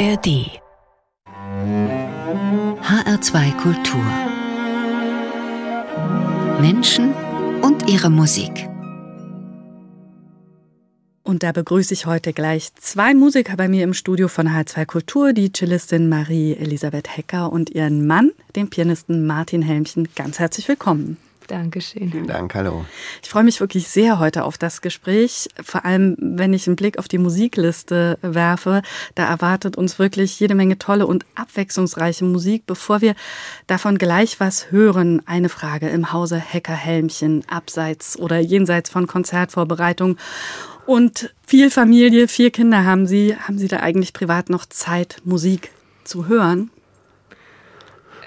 ARD HR2 Kultur Menschen und ihre Musik. Und da begrüße ich heute gleich zwei Musiker bei mir im Studio von H2 Kultur, die Cellistin Marie-Elisabeth Hecker und ihren Mann, den Pianisten Martin Helmchen. Ganz herzlich willkommen. Dankeschön. Vielen Dank, hallo. Ich freue mich wirklich sehr heute auf das Gespräch, vor allem wenn ich einen Blick auf die Musikliste werfe. Da erwartet uns wirklich jede Menge tolle und abwechslungsreiche Musik. Bevor wir davon gleich was hören, eine Frage im Hause Hecker Helmchen, abseits oder jenseits von Konzertvorbereitung. Und viel Familie, vier Kinder haben Sie. Haben Sie da eigentlich privat noch Zeit, Musik zu hören?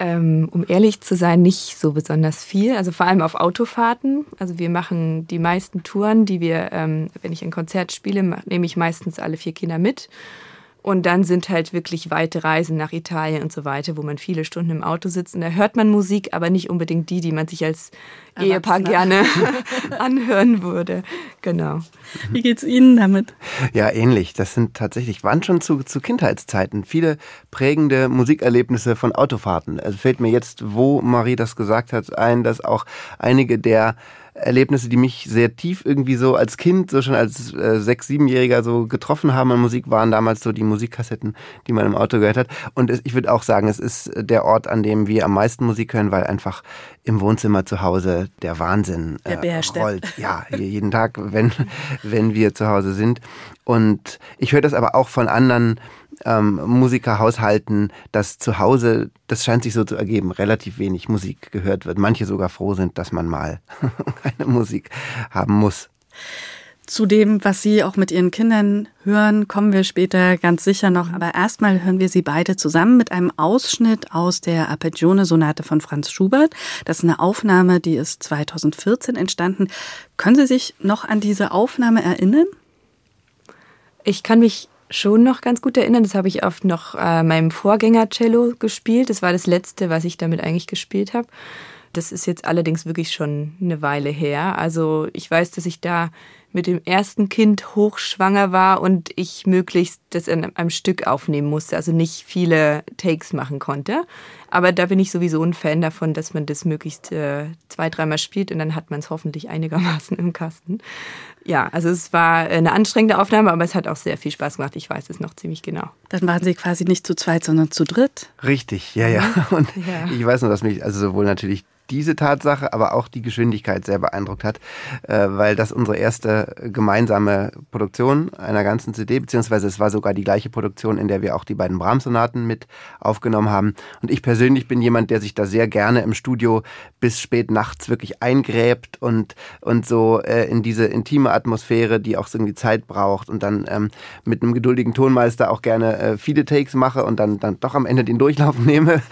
Ähm, um ehrlich zu sein, nicht so besonders viel. Also vor allem auf Autofahrten. Also wir machen die meisten Touren, die wir, ähm, wenn ich ein Konzert spiele, nehme ich meistens alle vier Kinder mit. Und dann sind halt wirklich weite Reisen nach Italien und so weiter, wo man viele Stunden im Auto sitzt. Und da hört man Musik, aber nicht unbedingt die, die man sich als. Ehepaar gerne anhören würde. Genau. Wie geht's Ihnen damit? Ja, ähnlich. Das sind tatsächlich, waren schon zu, zu Kindheitszeiten viele prägende Musikerlebnisse von Autofahrten. Also fällt mir jetzt, wo Marie das gesagt hat, ein, dass auch einige der Erlebnisse, die mich sehr tief irgendwie so als Kind, so schon als äh, sechs-, siebenjähriger so getroffen haben an Musik, waren damals so die Musikkassetten, die man im Auto gehört hat. Und es, ich würde auch sagen, es ist der Ort, an dem wir am meisten Musik hören, weil einfach im Wohnzimmer zu Hause der Wahnsinn äh, der rollt. Ja, jeden Tag, wenn, wenn wir zu Hause sind. Und ich höre das aber auch von anderen ähm, Musikerhaushalten, dass zu Hause, das scheint sich so zu ergeben, relativ wenig Musik gehört wird. Manche sogar froh sind, dass man mal keine Musik haben muss. Zu dem, was Sie auch mit Ihren Kindern hören, kommen wir später ganz sicher noch. Aber erstmal hören wir Sie beide zusammen mit einem Ausschnitt aus der Arpeggione-Sonate von Franz Schubert. Das ist eine Aufnahme, die ist 2014 entstanden. Können Sie sich noch an diese Aufnahme erinnern? Ich kann mich schon noch ganz gut erinnern. Das habe ich auf noch äh, meinem Vorgänger Cello gespielt. Das war das letzte, was ich damit eigentlich gespielt habe. Das ist jetzt allerdings wirklich schon eine Weile her. Also ich weiß, dass ich da mit dem ersten Kind hochschwanger war und ich möglichst das in einem Stück aufnehmen musste, also nicht viele Takes machen konnte. Aber da bin ich sowieso ein Fan davon, dass man das möglichst äh, zwei, dreimal spielt und dann hat man es hoffentlich einigermaßen im Kasten. Ja, also es war eine anstrengende Aufnahme, aber es hat auch sehr viel Spaß gemacht. Ich weiß es noch ziemlich genau. Dann waren Sie quasi nicht zu zweit, sondern zu dritt. Richtig, ja, ja. Und ja. ich weiß nur, dass mich also sowohl natürlich diese Tatsache, aber auch die Geschwindigkeit sehr beeindruckt hat, äh, weil das unsere erste gemeinsame Produktion einer ganzen CD, beziehungsweise es war sogar die gleiche Produktion, in der wir auch die beiden Brahms-Sonaten mit aufgenommen haben. Und ich persönlich bin jemand, der sich da sehr gerne im Studio bis spät nachts wirklich eingräbt und, und so äh, in diese intime Atmosphäre, die auch so irgendwie Zeit braucht und dann ähm, mit einem geduldigen Tonmeister auch gerne äh, viele Takes mache und dann, dann doch am Ende den Durchlauf nehme.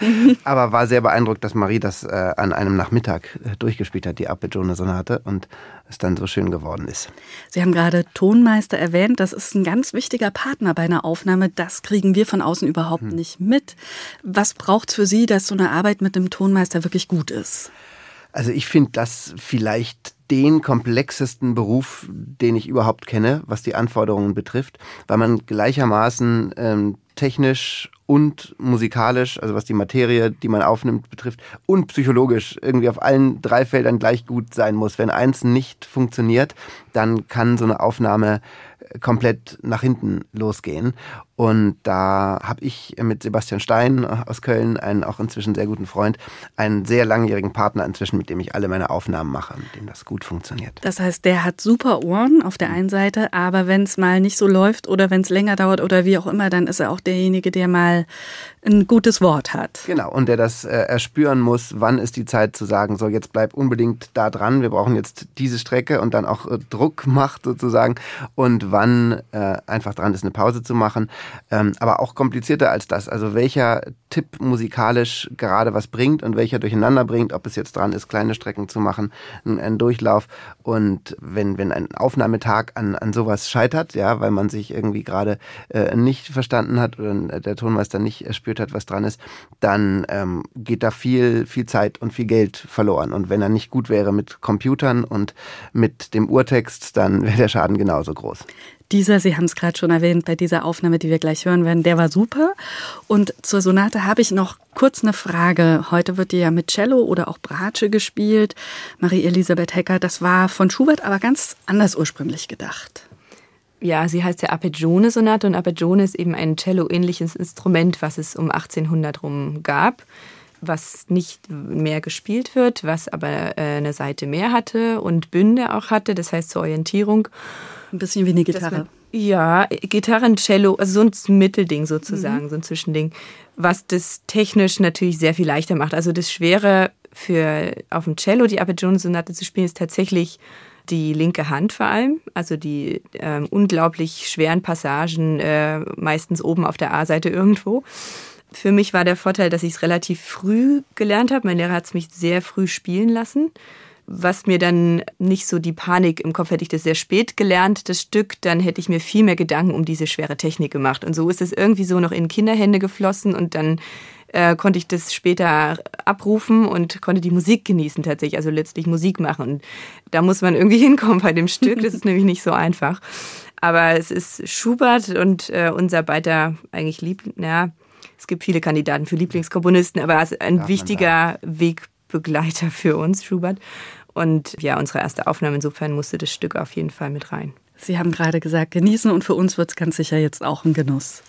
aber war sehr beeindruckt, dass Marie das äh, an einem Nachmittag äh, durchgespielt hat, die Arpeggione-Sonate und es dann so schön geworden ist. Sie haben gerade Tonmeister erwähnt. Das ist ein ganz wichtiger Partner bei einer Aufnahme. Das kriegen wir von außen überhaupt hm. nicht mit. Was braucht es für Sie, dass so eine Arbeit mit dem Tonmeister wirklich gut ist? Also ich finde das vielleicht den komplexesten Beruf, den ich überhaupt kenne, was die Anforderungen betrifft, weil man gleichermaßen ähm, technisch und musikalisch, also was die Materie, die man aufnimmt, betrifft, und psychologisch irgendwie auf allen drei Feldern gleich gut sein muss. Wenn eins nicht funktioniert, dann kann so eine Aufnahme komplett nach hinten losgehen. Und da habe ich mit Sebastian Stein aus Köln, einen auch inzwischen sehr guten Freund, einen sehr langjährigen Partner inzwischen, mit dem ich alle meine Aufnahmen mache, mit dem das gut funktioniert. Das heißt, der hat super Ohren auf der einen Seite, aber wenn es mal nicht so läuft oder wenn es länger dauert oder wie auch immer, dann ist er auch derjenige, der mal ein gutes Wort hat. Genau, und der das äh, erspüren muss, wann ist die Zeit zu sagen, so jetzt bleib unbedingt da dran, wir brauchen jetzt diese Strecke und dann auch äh, Druck macht sozusagen und wann äh, einfach dran ist, eine Pause zu machen. Ähm, aber auch komplizierter als das. Also welcher Tipp musikalisch gerade was bringt und welcher durcheinander bringt, ob es jetzt dran ist, kleine Strecken zu machen, einen Durchlauf. Und wenn, wenn ein Aufnahmetag an, an sowas scheitert, ja, weil man sich irgendwie gerade äh, nicht verstanden hat oder der Tonmeister nicht erspürt hat, was dran ist, dann ähm, geht da viel, viel Zeit und viel Geld verloren. Und wenn er nicht gut wäre mit Computern und mit dem Urtext, dann wäre der Schaden genauso groß. Dieser, Sie haben es gerade schon erwähnt, bei dieser Aufnahme, die wir gleich hören werden, der war super. Und zur Sonate habe ich noch kurz eine Frage. Heute wird die ja mit Cello oder auch Bratsche gespielt. Marie-Elisabeth Hecker, das war von Schubert aber ganz anders ursprünglich gedacht. Ja, sie heißt ja Arpeggione-Sonate und Arpeggione ist eben ein Cello-ähnliches Instrument, was es um 1800 rum gab, was nicht mehr gespielt wird, was aber äh, eine Seite mehr hatte und Bünde auch hatte, das heißt zur Orientierung. Ein bisschen wie eine Gitarre. Ja, Gitarren, Cello, also so ein Mittelding sozusagen, mhm. so ein Zwischending, was das technisch natürlich sehr viel leichter macht. Also das Schwere für auf dem Cello die Arpeggione-Sonate zu spielen ist tatsächlich die linke Hand vor allem, also die äh, unglaublich schweren Passagen, äh, meistens oben auf der A-Seite irgendwo. Für mich war der Vorteil, dass ich es relativ früh gelernt habe. Mein Lehrer hat es mich sehr früh spielen lassen. Was mir dann nicht so die Panik im Kopf hätte ich das sehr spät gelernt, das Stück, dann hätte ich mir viel mehr Gedanken um diese schwere Technik gemacht. Und so ist es irgendwie so noch in Kinderhände geflossen und dann äh, konnte ich das später abrufen und konnte die Musik genießen tatsächlich, also letztlich Musik machen. Und da muss man irgendwie hinkommen bei dem Stück, das ist nämlich nicht so einfach. Aber es ist Schubert und äh, unser beider eigentlich lieb, ja, es gibt viele Kandidaten für Lieblingskomponisten, aber es ist ein Darf wichtiger Wegbegleiter für uns, Schubert. Und ja, unsere erste Aufnahme, insofern musste das Stück auf jeden Fall mit rein. Sie haben gerade gesagt, genießen und für uns wird es ganz sicher jetzt auch ein Genuss.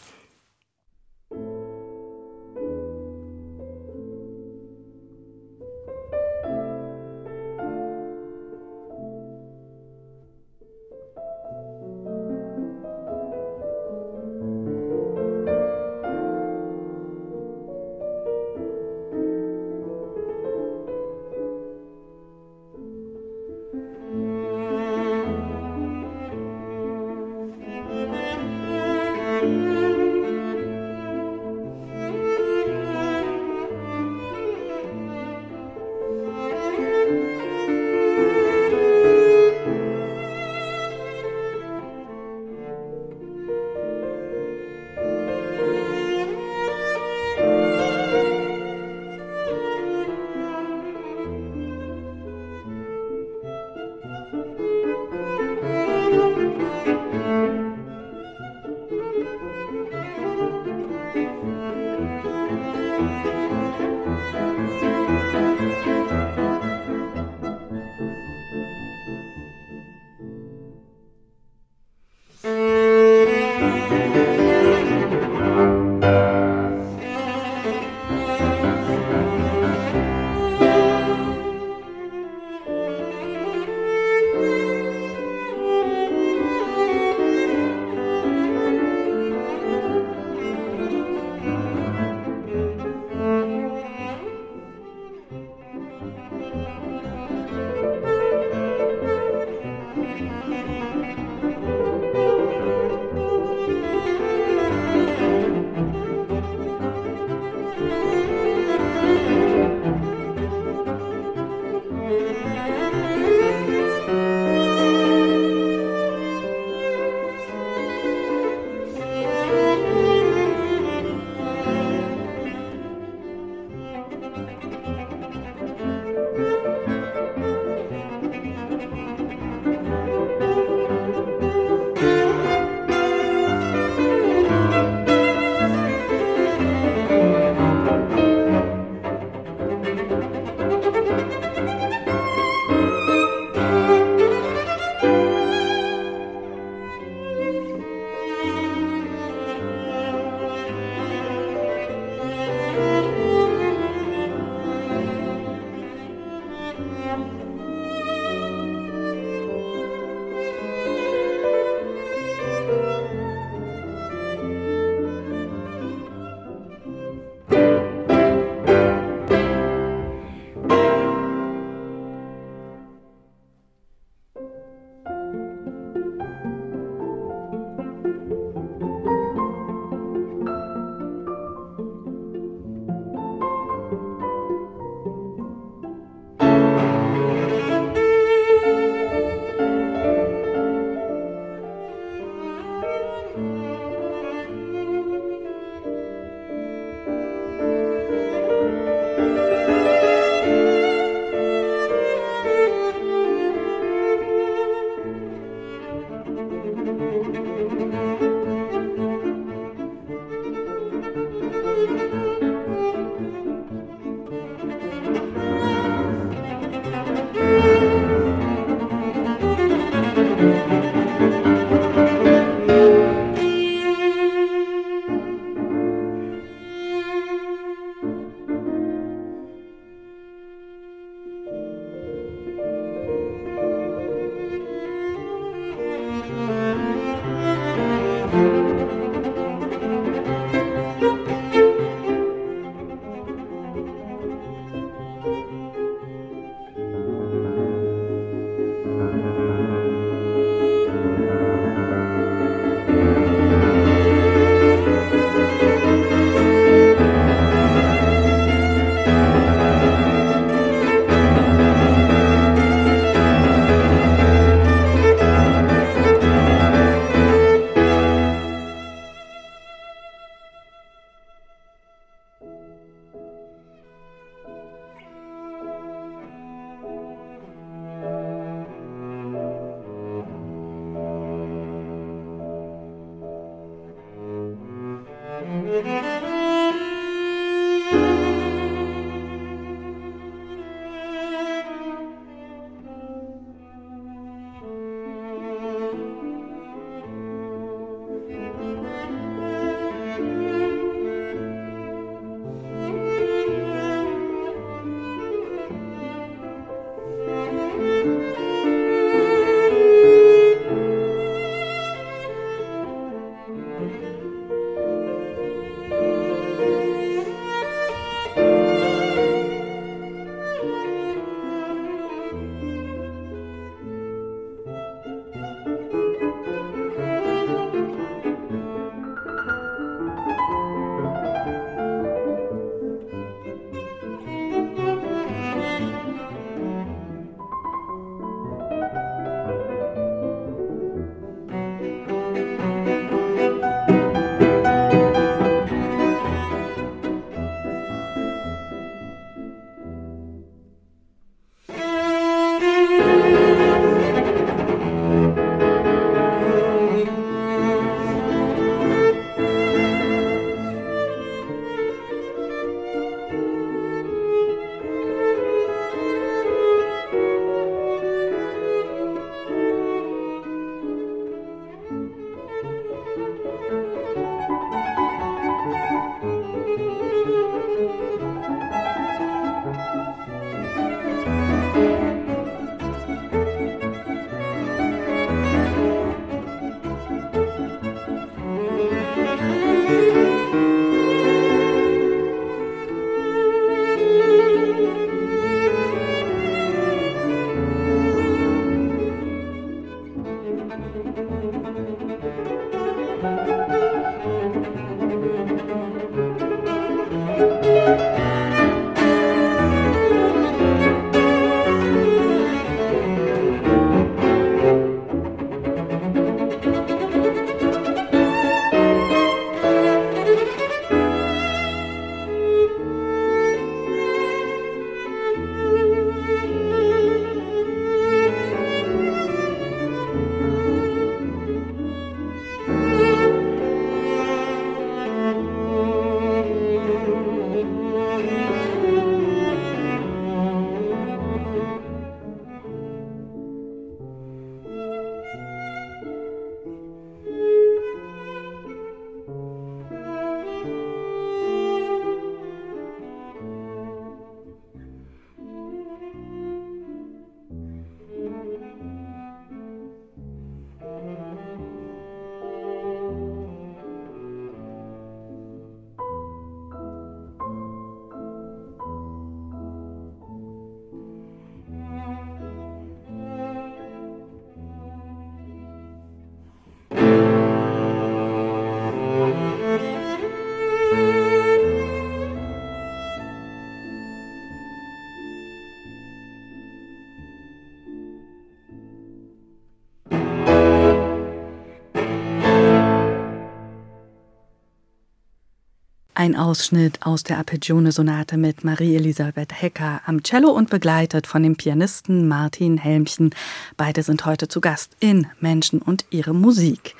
Ein Ausschnitt aus der Arpeggione-Sonate mit Marie-Elisabeth Hecker am Cello und begleitet von dem Pianisten Martin Helmchen. Beide sind heute zu Gast in Menschen und ihre Musik.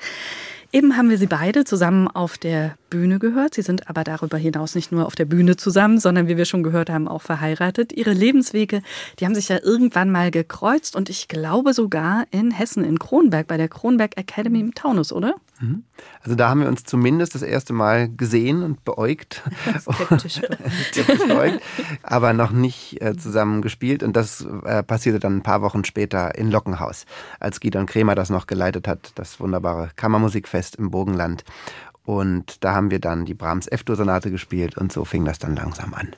Eben haben wir sie beide zusammen auf der Bühne gehört. Sie sind aber darüber hinaus nicht nur auf der Bühne zusammen, sondern wie wir schon gehört haben, auch verheiratet. Ihre Lebenswege, die haben sich ja irgendwann mal gekreuzt und ich glaube sogar in Hessen, in Kronberg, bei der Kronberg Academy im Taunus, oder? Mhm. Also da haben wir uns zumindest das erste Mal gesehen und beäugt. Skeptisch. Skeptisch beäugt, aber noch nicht äh, zusammen gespielt. Und das äh, passierte dann ein paar Wochen später in Lockenhaus, als Gidon Kremer das noch geleitet hat, das wunderbare Kammermusikfest im Burgenland. Und da haben wir dann die Brahms F-Dur-Sonate gespielt und so fing das dann langsam an.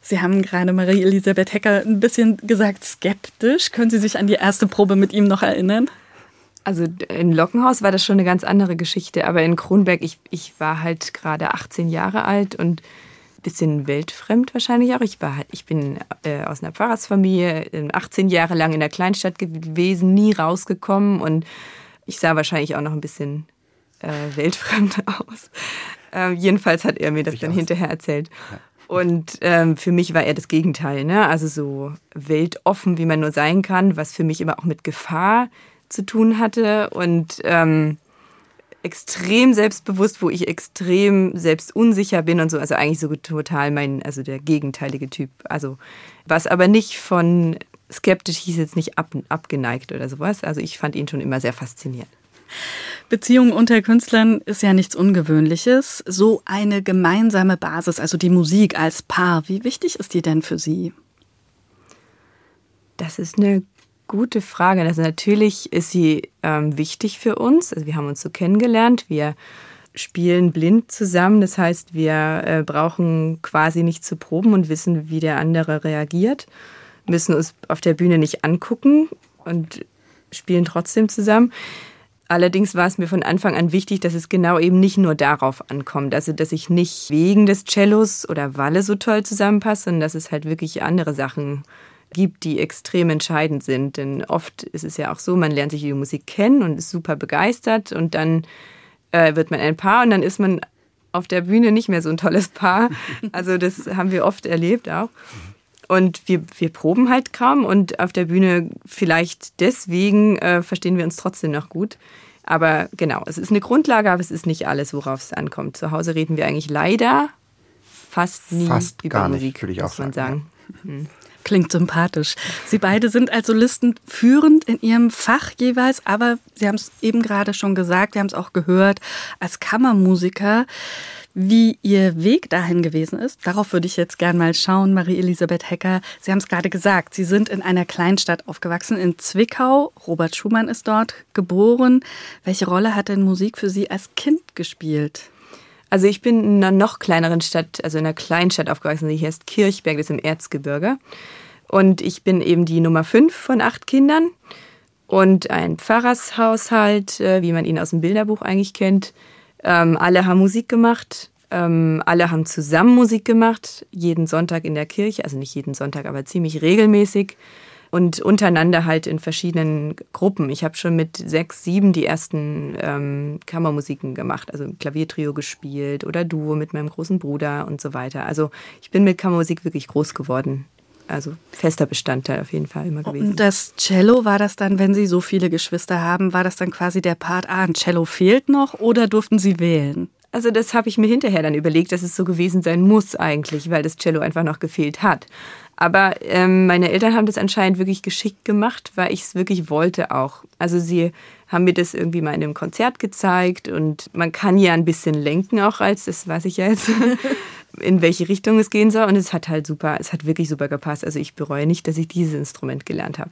Sie haben gerade Marie-Elisabeth Hecker ein bisschen gesagt skeptisch. Können Sie sich an die erste Probe mit ihm noch erinnern? Also in Lockenhaus war das schon eine ganz andere Geschichte, aber in Kronberg, ich, ich war halt gerade 18 Jahre alt und ein bisschen weltfremd wahrscheinlich auch. Ich, war halt, ich bin äh, aus einer Pfarrersfamilie, 18 Jahre lang in der Kleinstadt gewesen, nie rausgekommen und ich sah wahrscheinlich auch noch ein bisschen äh, weltfremd aus. Äh, jedenfalls hat er mir das ich dann aus. hinterher erzählt. Ja. Und ähm, für mich war er das Gegenteil, ne? Also so weltoffen, wie man nur sein kann, was für mich immer auch mit Gefahr zu tun hatte und ähm, extrem selbstbewusst, wo ich extrem selbstunsicher bin und so. Also eigentlich so total mein, also der gegenteilige Typ. Also was aber nicht von skeptisch hieß jetzt nicht ab, abgeneigt oder sowas. Also ich fand ihn schon immer sehr faszinierend. Beziehung unter Künstlern ist ja nichts Ungewöhnliches. So eine gemeinsame Basis, also die Musik als Paar, wie wichtig ist die denn für Sie? Das ist eine gute Frage. Also natürlich ist sie ähm, wichtig für uns. Also wir haben uns so kennengelernt. Wir spielen blind zusammen. Das heißt, wir äh, brauchen quasi nicht zu proben und wissen, wie der andere reagiert. Müssen uns auf der Bühne nicht angucken und spielen trotzdem zusammen. Allerdings war es mir von Anfang an wichtig, dass es genau eben nicht nur darauf ankommt. Also, dass ich nicht wegen des Cellos oder Walle so toll zusammenpasse, sondern dass es halt wirklich andere Sachen gibt, die extrem entscheidend sind. Denn oft ist es ja auch so, man lernt sich die Musik kennen und ist super begeistert und dann äh, wird man ein Paar und dann ist man auf der Bühne nicht mehr so ein tolles Paar. Also das haben wir oft erlebt auch. Und wir, wir proben halt kaum und auf der Bühne vielleicht deswegen äh, verstehen wir uns trotzdem noch gut. Aber genau, es ist eine Grundlage, aber es ist nicht alles, worauf es ankommt. Zu Hause reden wir eigentlich leider fast nie fast über gar Musik, nicht, würde ich auch sagen. sagen. Ja. Mhm. Klingt sympathisch. Sie beide sind als Solisten führend in ihrem Fach jeweils, aber Sie haben es eben gerade schon gesagt, wir haben es auch gehört, als Kammermusiker. Wie Ihr Weg dahin gewesen ist, darauf würde ich jetzt gern mal schauen, Marie-Elisabeth Hecker. Sie haben es gerade gesagt, Sie sind in einer Kleinstadt aufgewachsen, in Zwickau. Robert Schumann ist dort geboren. Welche Rolle hat denn Musik für Sie als Kind gespielt? Also ich bin in einer noch kleineren Stadt, also in einer Kleinstadt aufgewachsen, die heißt Kirchberg, das ist im Erzgebirge. Und ich bin eben die Nummer fünf von acht Kindern und ein Pfarrershaushalt, äh, wie man ihn aus dem Bilderbuch eigentlich kennt. Ähm, alle haben Musik gemacht, ähm, alle haben zusammen Musik gemacht, jeden Sonntag in der Kirche, also nicht jeden Sonntag, aber ziemlich regelmäßig und untereinander halt in verschiedenen Gruppen. Ich habe schon mit sechs, sieben die ersten ähm, Kammermusiken gemacht, also Klaviertrio gespielt oder Duo mit meinem großen Bruder und so weiter. Also ich bin mit Kammermusik wirklich groß geworden. Also fester Bestandteil auf jeden Fall immer gewesen. Und das Cello war das dann, wenn Sie so viele Geschwister haben, war das dann quasi der Part, ah, ein Cello fehlt noch oder durften Sie wählen? Also das habe ich mir hinterher dann überlegt, dass es so gewesen sein muss eigentlich, weil das Cello einfach noch gefehlt hat. Aber ähm, meine Eltern haben das anscheinend wirklich geschickt gemacht, weil ich es wirklich wollte auch. Also sie haben mir das irgendwie mal in einem Konzert gezeigt und man kann ja ein bisschen lenken auch als, das weiß ich ja jetzt, in welche Richtung es gehen soll. Und es hat halt super, es hat wirklich super gepasst. Also ich bereue nicht, dass ich dieses Instrument gelernt habe.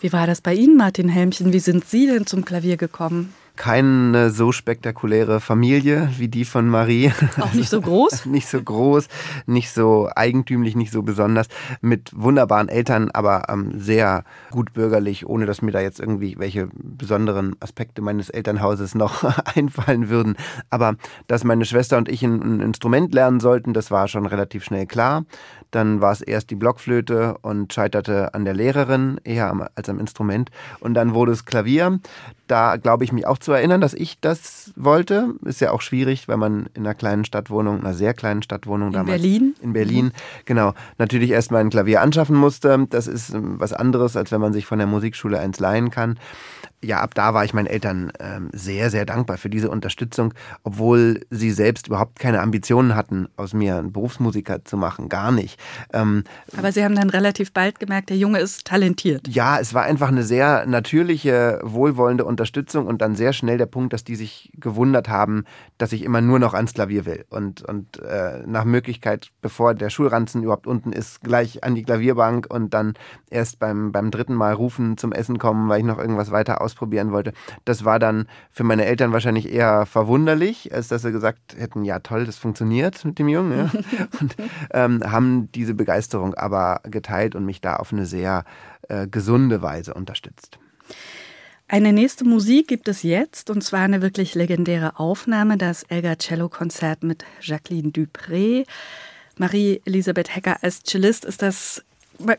Wie war das bei Ihnen, Martin Helmchen? Wie sind Sie denn zum Klavier gekommen? Keine so spektakuläre Familie wie die von Marie. Auch nicht so groß? nicht so groß, nicht so eigentümlich, nicht so besonders. Mit wunderbaren Eltern, aber ähm, sehr gut bürgerlich, ohne dass mir da jetzt irgendwie welche besonderen Aspekte meines Elternhauses noch einfallen würden. Aber dass meine Schwester und ich ein, ein Instrument lernen sollten, das war schon relativ schnell klar. Dann war es erst die Blockflöte und scheiterte an der Lehrerin eher als am Instrument. Und dann wurde es Klavier. Da glaube ich mich auch zu erinnern, dass ich das wollte. Ist ja auch schwierig, weil man in einer kleinen Stadtwohnung, einer sehr kleinen Stadtwohnung in damals. Berlin? In Berlin, genau. Natürlich erstmal ein Klavier anschaffen musste. Das ist ähm, was anderes, als wenn man sich von der Musikschule eins leihen kann ja, ab da war ich meinen Eltern ähm, sehr, sehr dankbar für diese Unterstützung, obwohl sie selbst überhaupt keine Ambitionen hatten, aus mir einen Berufsmusiker zu machen, gar nicht. Ähm, Aber Sie haben dann relativ bald gemerkt, der Junge ist talentiert. Ja, es war einfach eine sehr natürliche, wohlwollende Unterstützung und dann sehr schnell der Punkt, dass die sich gewundert haben, dass ich immer nur noch ans Klavier will und, und äh, nach Möglichkeit, bevor der Schulranzen überhaupt unten ist, gleich an die Klavierbank und dann erst beim, beim dritten Mal rufen zum Essen kommen, weil ich noch irgendwas weiter ausprobieren wollte. Das war dann für meine Eltern wahrscheinlich eher verwunderlich, als dass sie gesagt hätten, ja toll, das funktioniert mit dem Jungen. Ja. Und ähm, haben diese Begeisterung aber geteilt und mich da auf eine sehr äh, gesunde Weise unterstützt. Eine nächste Musik gibt es jetzt, und zwar eine wirklich legendäre Aufnahme, das Elgar Cello Konzert mit Jacqueline Dupré. Marie-Elisabeth Hecker als Cellist ist das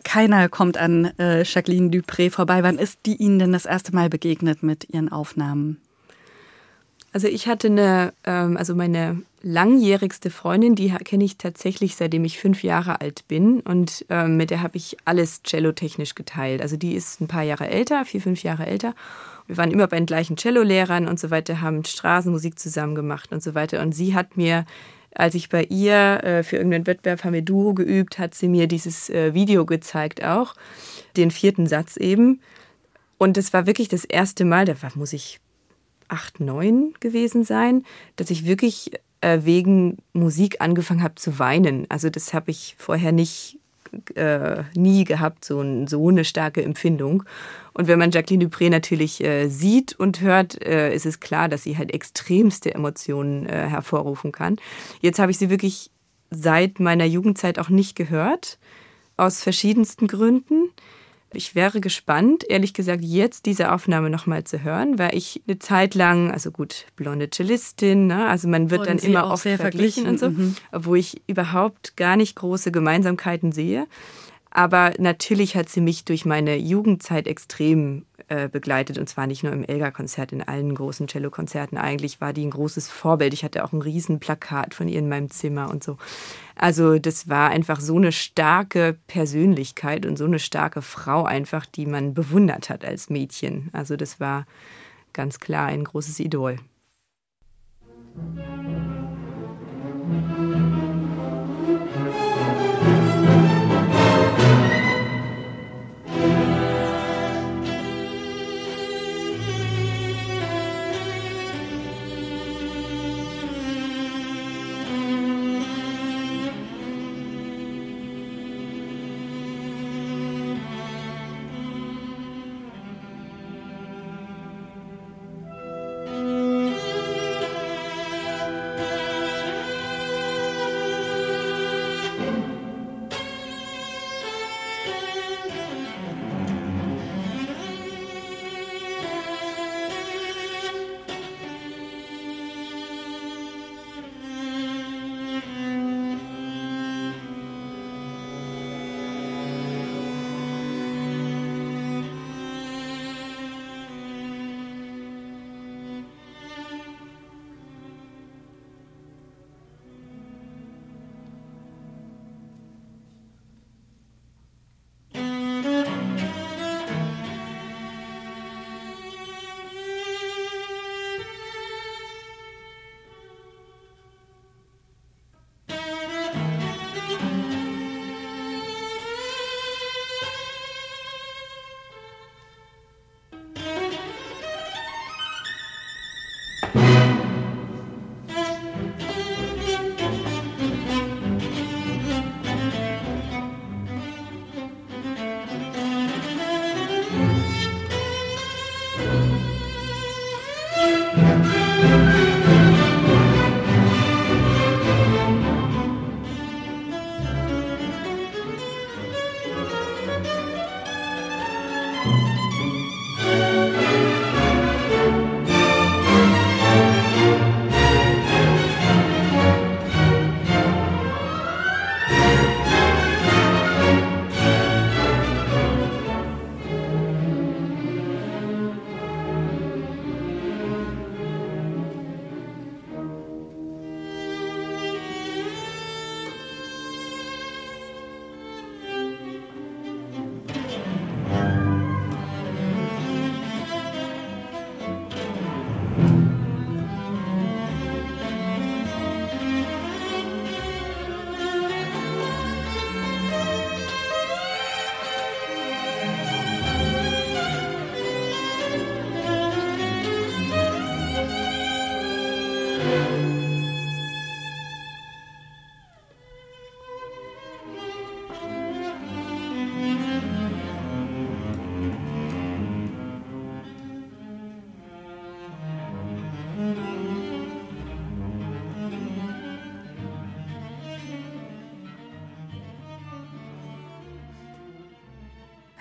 keiner kommt an äh, Jacqueline Dupré vorbei. Wann ist die Ihnen denn das erste Mal begegnet mit Ihren Aufnahmen? Also ich hatte eine, ähm, also meine langjährigste Freundin, die kenne ich tatsächlich seitdem ich fünf Jahre alt bin und ähm, mit der habe ich alles cellotechnisch geteilt. Also die ist ein paar Jahre älter, vier, fünf Jahre älter. Wir waren immer bei den gleichen Cellolehrern und so weiter, haben Straßenmusik zusammen gemacht und so weiter. Und sie hat mir als ich bei ihr äh, für irgendeinen Wettbewerb haben wir Duo geübt, hat sie mir dieses äh, Video gezeigt auch, den vierten Satz eben. Und das war wirklich das erste Mal, da war, muss ich acht, neun gewesen sein, dass ich wirklich äh, wegen Musik angefangen habe zu weinen. Also das habe ich vorher nicht äh, nie gehabt, so, ein, so, eine starke Empfindung. Und wenn man Jacqueline Dupré natürlich äh, sieht und hört, äh, ist es klar, dass sie halt extremste Emotionen äh, hervorrufen kann. Jetzt habe ich sie wirklich seit meiner Jugendzeit auch nicht gehört, aus verschiedensten Gründen. Ich wäre gespannt, ehrlich gesagt, jetzt diese Aufnahme nochmal zu hören, weil ich eine Zeit lang, also gut, blonde Cellistin, ne? also man wird und dann immer oft verglichen, verglichen und so, mhm. wo ich überhaupt gar nicht große Gemeinsamkeiten sehe. Aber natürlich hat sie mich durch meine Jugendzeit extrem äh, begleitet und zwar nicht nur im Elgar-Konzert, in allen großen Cello-Konzerten. Eigentlich war die ein großes Vorbild. Ich hatte auch ein Riesenplakat von ihr in meinem Zimmer und so. Also das war einfach so eine starke Persönlichkeit und so eine starke Frau einfach, die man bewundert hat als Mädchen. Also das war ganz klar ein großes Idol.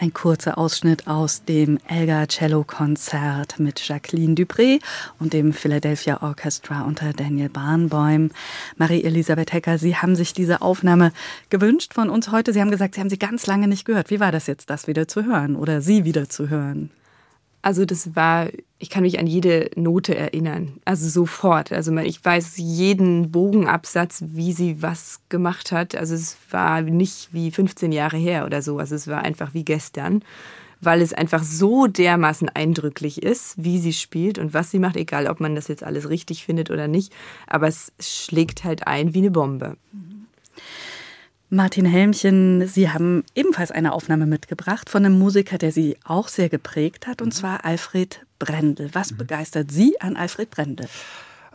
Ein kurzer Ausschnitt aus dem Elgar Cello Konzert mit Jacqueline Dupré und dem Philadelphia Orchestra unter Daniel Barnbäum. Marie-Elisabeth Hecker, Sie haben sich diese Aufnahme gewünscht von uns heute. Sie haben gesagt, Sie haben sie ganz lange nicht gehört. Wie war das jetzt, das wieder zu hören oder Sie wieder zu hören? Also das war, ich kann mich an jede Note erinnern, also sofort. Also ich weiß jeden Bogenabsatz, wie sie was gemacht hat. Also es war nicht wie 15 Jahre her oder so. Also es war einfach wie gestern, weil es einfach so dermaßen eindrücklich ist, wie sie spielt und was sie macht, egal ob man das jetzt alles richtig findet oder nicht. Aber es schlägt halt ein wie eine Bombe. Mhm. Martin Helmchen, Sie haben ebenfalls eine Aufnahme mitgebracht von einem Musiker, der Sie auch sehr geprägt hat, und mhm. zwar Alfred Brendel. Was mhm. begeistert Sie an Alfred Brendel?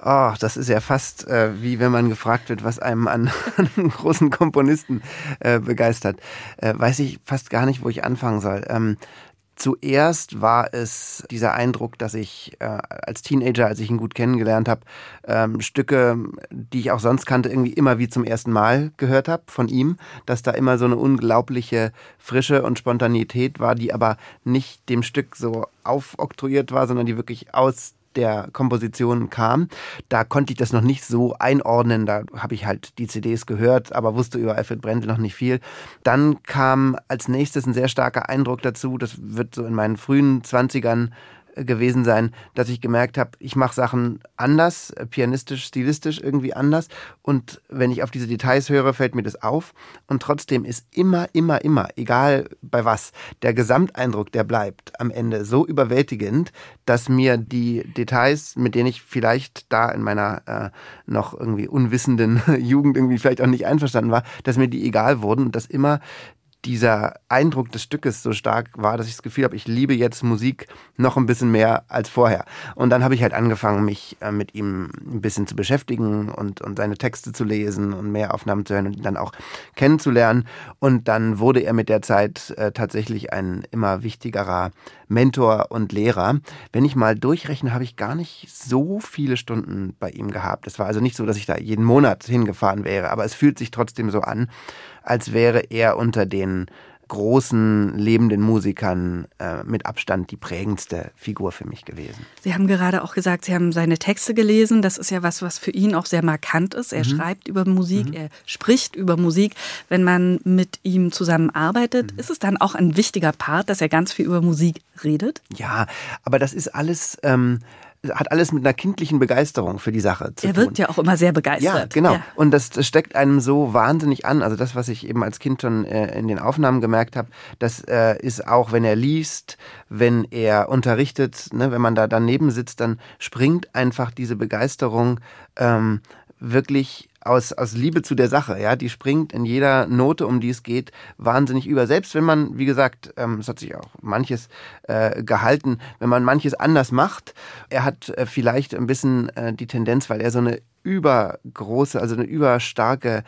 Oh, das ist ja fast äh, wie wenn man gefragt wird, was einem an, einem großen Komponisten äh, begeistert. Äh, weiß ich fast gar nicht, wo ich anfangen soll. Ähm, Zuerst war es dieser Eindruck, dass ich äh, als Teenager, als ich ihn gut kennengelernt habe, ähm, Stücke, die ich auch sonst kannte, irgendwie immer wie zum ersten Mal gehört habe von ihm, dass da immer so eine unglaubliche Frische und Spontanität war, die aber nicht dem Stück so aufoktroyiert war, sondern die wirklich aus der Komposition kam. Da konnte ich das noch nicht so einordnen. Da habe ich halt die CDs gehört, aber wusste über Alfred Brendel noch nicht viel. Dann kam als nächstes ein sehr starker Eindruck dazu. Das wird so in meinen frühen Zwanzigern gewesen sein, dass ich gemerkt habe, ich mache Sachen anders, pianistisch, stilistisch irgendwie anders. Und wenn ich auf diese Details höre, fällt mir das auf. Und trotzdem ist immer, immer, immer, egal bei was, der Gesamteindruck, der bleibt am Ende so überwältigend, dass mir die Details, mit denen ich vielleicht da in meiner äh, noch irgendwie unwissenden Jugend irgendwie vielleicht auch nicht einverstanden war, dass mir die egal wurden und dass immer dieser Eindruck des Stückes so stark war, dass ich das Gefühl habe, ich liebe jetzt Musik noch ein bisschen mehr als vorher. Und dann habe ich halt angefangen, mich äh, mit ihm ein bisschen zu beschäftigen und, und seine Texte zu lesen und mehr Aufnahmen zu hören und ihn dann auch kennenzulernen. Und dann wurde er mit der Zeit äh, tatsächlich ein immer wichtigerer Mentor und Lehrer. Wenn ich mal durchrechne, habe ich gar nicht so viele Stunden bei ihm gehabt. Es war also nicht so, dass ich da jeden Monat hingefahren wäre, aber es fühlt sich trotzdem so an, als wäre er unter den großen lebenden Musikern äh, mit Abstand die prägendste Figur für mich gewesen. Sie haben gerade auch gesagt, Sie haben seine Texte gelesen. Das ist ja was, was für ihn auch sehr markant ist. Er mhm. schreibt über Musik, mhm. er spricht über Musik. Wenn man mit ihm zusammenarbeitet, mhm. ist es dann auch ein wichtiger Part, dass er ganz viel über Musik redet? Ja, aber das ist alles. Ähm, hat alles mit einer kindlichen Begeisterung für die Sache zu tun. Er wirkt ja auch immer sehr begeistert. Ja, genau. Ja. Und das, das, steckt einem so wahnsinnig an. Also das, was ich eben als Kind schon äh, in den Aufnahmen gemerkt habe, das äh, ist auch, wenn er liest, wenn er unterrichtet, ne, wenn man da daneben sitzt, dann springt einfach diese Begeisterung ähm, wirklich aus, aus Liebe zu der Sache, ja, die springt in jeder Note, um die es geht, wahnsinnig über. Selbst wenn man, wie gesagt, ähm, es hat sich auch manches äh, gehalten, wenn man manches anders macht, er hat äh, vielleicht ein bisschen äh, die Tendenz, weil er so eine übergroße, also eine überstarke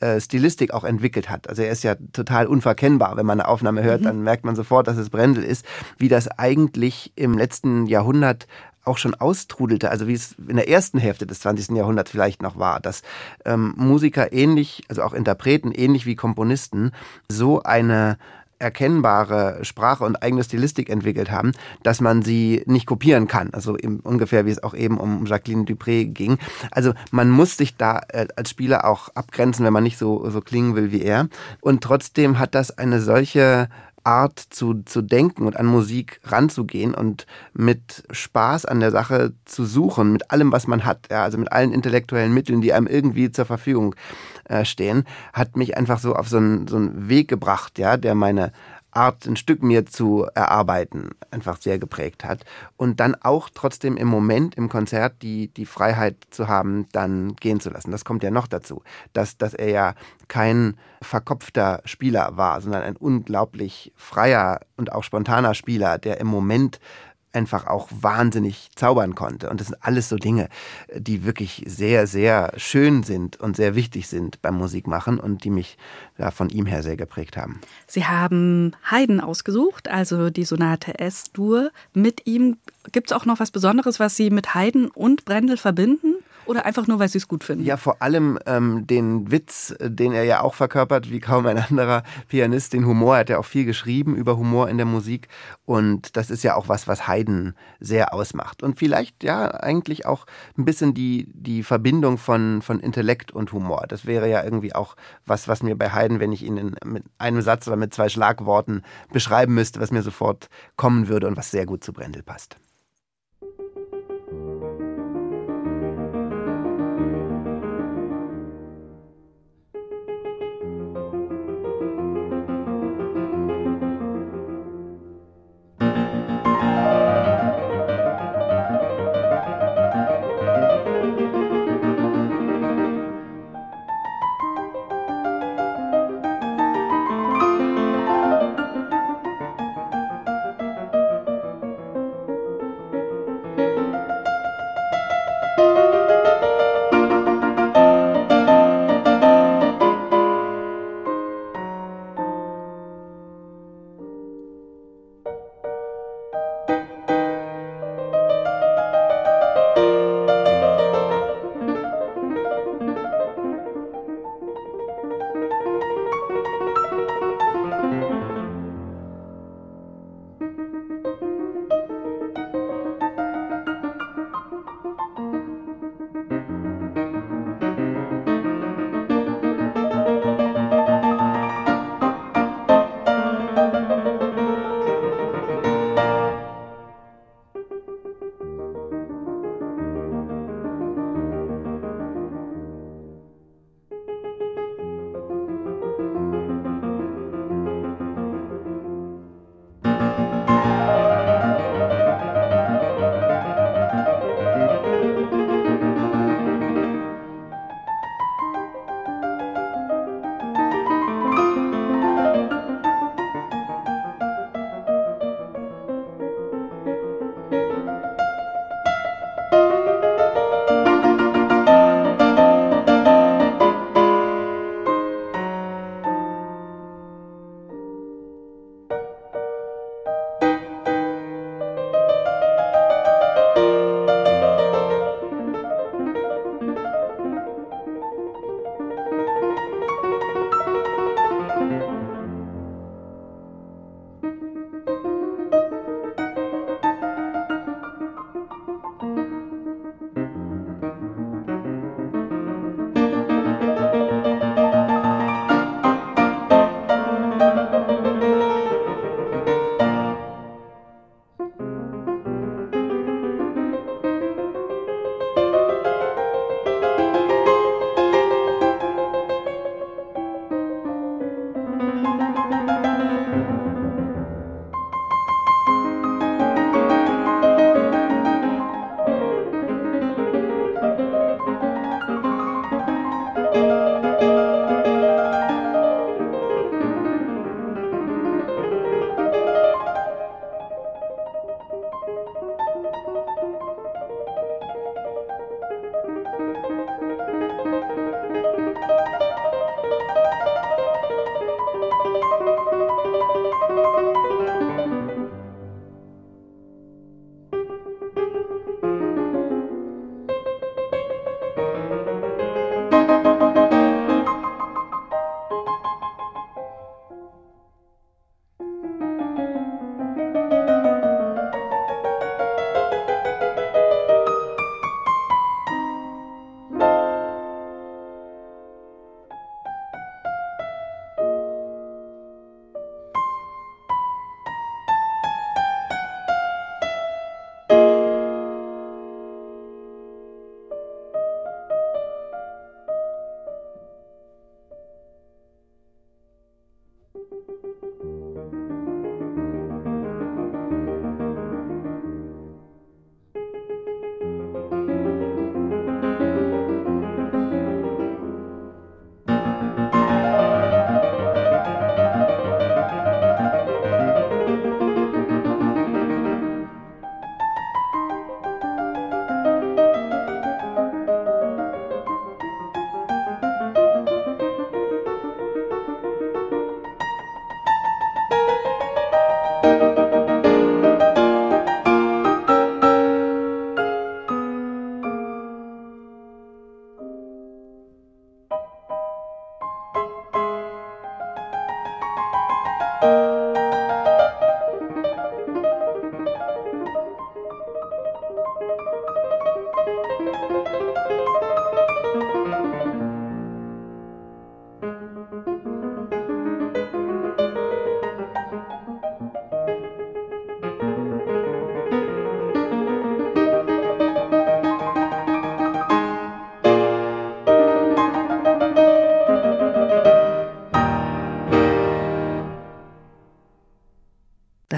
äh, Stilistik auch entwickelt hat. Also er ist ja total unverkennbar. Wenn man eine Aufnahme hört, mhm. dann merkt man sofort, dass es Brendel ist. Wie das eigentlich im letzten Jahrhundert auch schon austrudelte, also wie es in der ersten Hälfte des 20. Jahrhunderts vielleicht noch war, dass ähm, Musiker ähnlich, also auch Interpreten ähnlich wie Komponisten, so eine erkennbare Sprache und eigene Stilistik entwickelt haben, dass man sie nicht kopieren kann. Also ungefähr wie es auch eben um Jacqueline Dupré ging. Also man muss sich da äh, als Spieler auch abgrenzen, wenn man nicht so, so klingen will wie er. Und trotzdem hat das eine solche Art zu, zu denken und an Musik ranzugehen und mit Spaß an der Sache zu suchen, mit allem, was man hat, ja, also mit allen intellektuellen Mitteln, die einem irgendwie zur Verfügung äh, stehen, hat mich einfach so auf so einen, so einen Weg gebracht, ja, der meine Art, ein Stück mir zu erarbeiten, einfach sehr geprägt hat. Und dann auch trotzdem im Moment im Konzert die, die Freiheit zu haben, dann gehen zu lassen. Das kommt ja noch dazu, dass, dass er ja kein verkopfter Spieler war, sondern ein unglaublich freier und auch spontaner Spieler, der im Moment einfach auch wahnsinnig zaubern konnte. Und das sind alles so Dinge, die wirklich sehr, sehr schön sind und sehr wichtig sind beim Musikmachen und die mich ja, von ihm her sehr geprägt haben. Sie haben Haydn ausgesucht, also die Sonate S-Dur. Mit ihm gibt es auch noch was Besonderes, was Sie mit Haydn und Brendel verbinden? Oder einfach nur, weil Sie es gut finden? Ja, vor allem ähm, den Witz, äh, den er ja auch verkörpert, wie kaum ein anderer Pianist, den Humor. Er hat ja auch viel geschrieben über Humor in der Musik. Und das ist ja auch was, was Haydn sehr ausmacht. Und vielleicht, ja, eigentlich auch ein bisschen die, die Verbindung von, von Intellekt und Humor. Das wäre ja irgendwie auch was, was mir bei Haydn, wenn ich ihn in, mit einem Satz oder mit zwei Schlagworten beschreiben müsste, was mir sofort kommen würde und was sehr gut zu Brendel passt.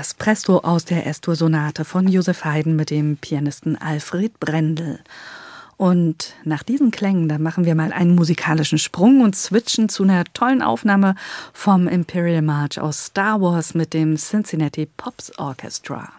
Das Presto aus der S-Dur-Sonate von Josef Haydn mit dem Pianisten Alfred Brendel. Und nach diesen Klängen, da machen wir mal einen musikalischen Sprung und switchen zu einer tollen Aufnahme vom Imperial March aus Star Wars mit dem Cincinnati Pops Orchestra.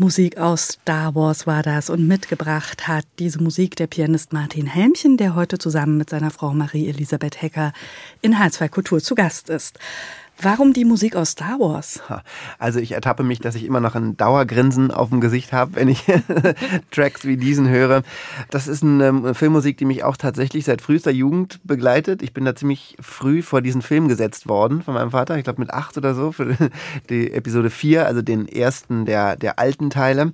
Musik aus Star Wars war das und mitgebracht hat diese Musik der Pianist Martin Helmchen, der heute zusammen mit seiner Frau Marie-Elisabeth Hecker in H2 Kultur zu Gast ist. Warum die Musik aus Star Wars? Also ich ertappe mich, dass ich immer noch ein Dauergrinsen auf dem Gesicht habe, wenn ich Tracks wie diesen höre. Das ist eine Filmmusik, die mich auch tatsächlich seit frühester Jugend begleitet. Ich bin da ziemlich früh vor diesen Film gesetzt worden von meinem Vater. Ich glaube mit acht oder so für die Episode 4, also den ersten der, der alten Teile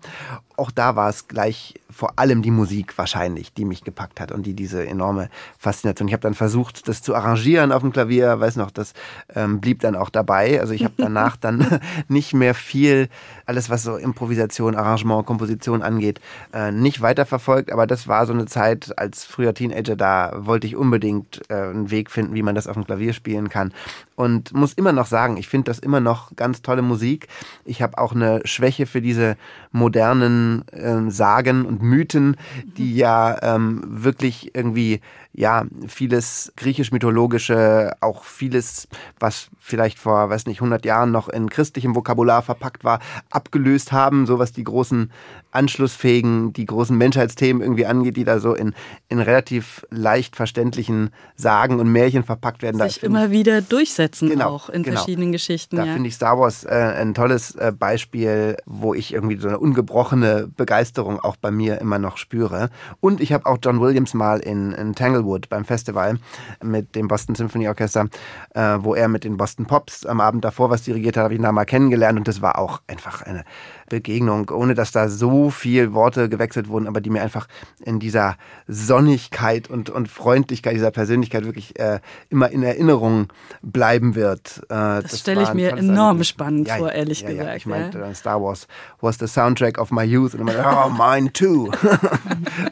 auch da war es gleich vor allem die Musik wahrscheinlich, die mich gepackt hat und die diese enorme Faszination. Ich habe dann versucht, das zu arrangieren auf dem Klavier, weiß noch, das ähm, blieb dann auch dabei. Also ich habe danach dann nicht mehr viel, alles was so Improvisation, Arrangement, Komposition angeht, äh, nicht weiterverfolgt. Aber das war so eine Zeit als früher Teenager, da wollte ich unbedingt äh, einen Weg finden, wie man das auf dem Klavier spielen kann und muss immer noch sagen, ich finde das immer noch ganz tolle Musik. Ich habe auch eine Schwäche für diese modernen äh, Sagen und Mythen, die ja ähm, wirklich irgendwie ja, vieles griechisch-mythologische, auch vieles, was vielleicht vor, weiß nicht, 100 Jahren noch in christlichem Vokabular verpackt war, abgelöst haben, so was die großen anschlussfähigen, die großen Menschheitsthemen irgendwie angeht, die da so in, in relativ leicht verständlichen Sagen und Märchen verpackt werden. Sich da immer wieder durchsetzen genau, auch in genau. verschiedenen Geschichten. Da ja. finde ich Star Wars äh, ein tolles äh, Beispiel, wo ich irgendwie so eine ungebrochene Begeisterung auch bei mir immer noch spüre. Und ich habe auch John Williams mal in, in Tanglewood beim Festival mit dem Boston Symphony Orchester, äh, wo er mit den Boston Pops am Abend davor was dirigiert hat, habe ich ihn da mal kennengelernt und das war auch einfach eine Begegnung, ohne dass da so viel Worte gewechselt wurden, aber die mir einfach in dieser Sonnigkeit und, und Freundlichkeit dieser Persönlichkeit wirklich äh, immer in Erinnerung bleiben wird. Äh, das, das stelle ich mir enorm Erlebnis. spannend ja, vor, ehrlich ja, gesagt. Ja, ich meinte, ja. Star Wars was the soundtrack of my youth. Und ich meinte, oh, mine too.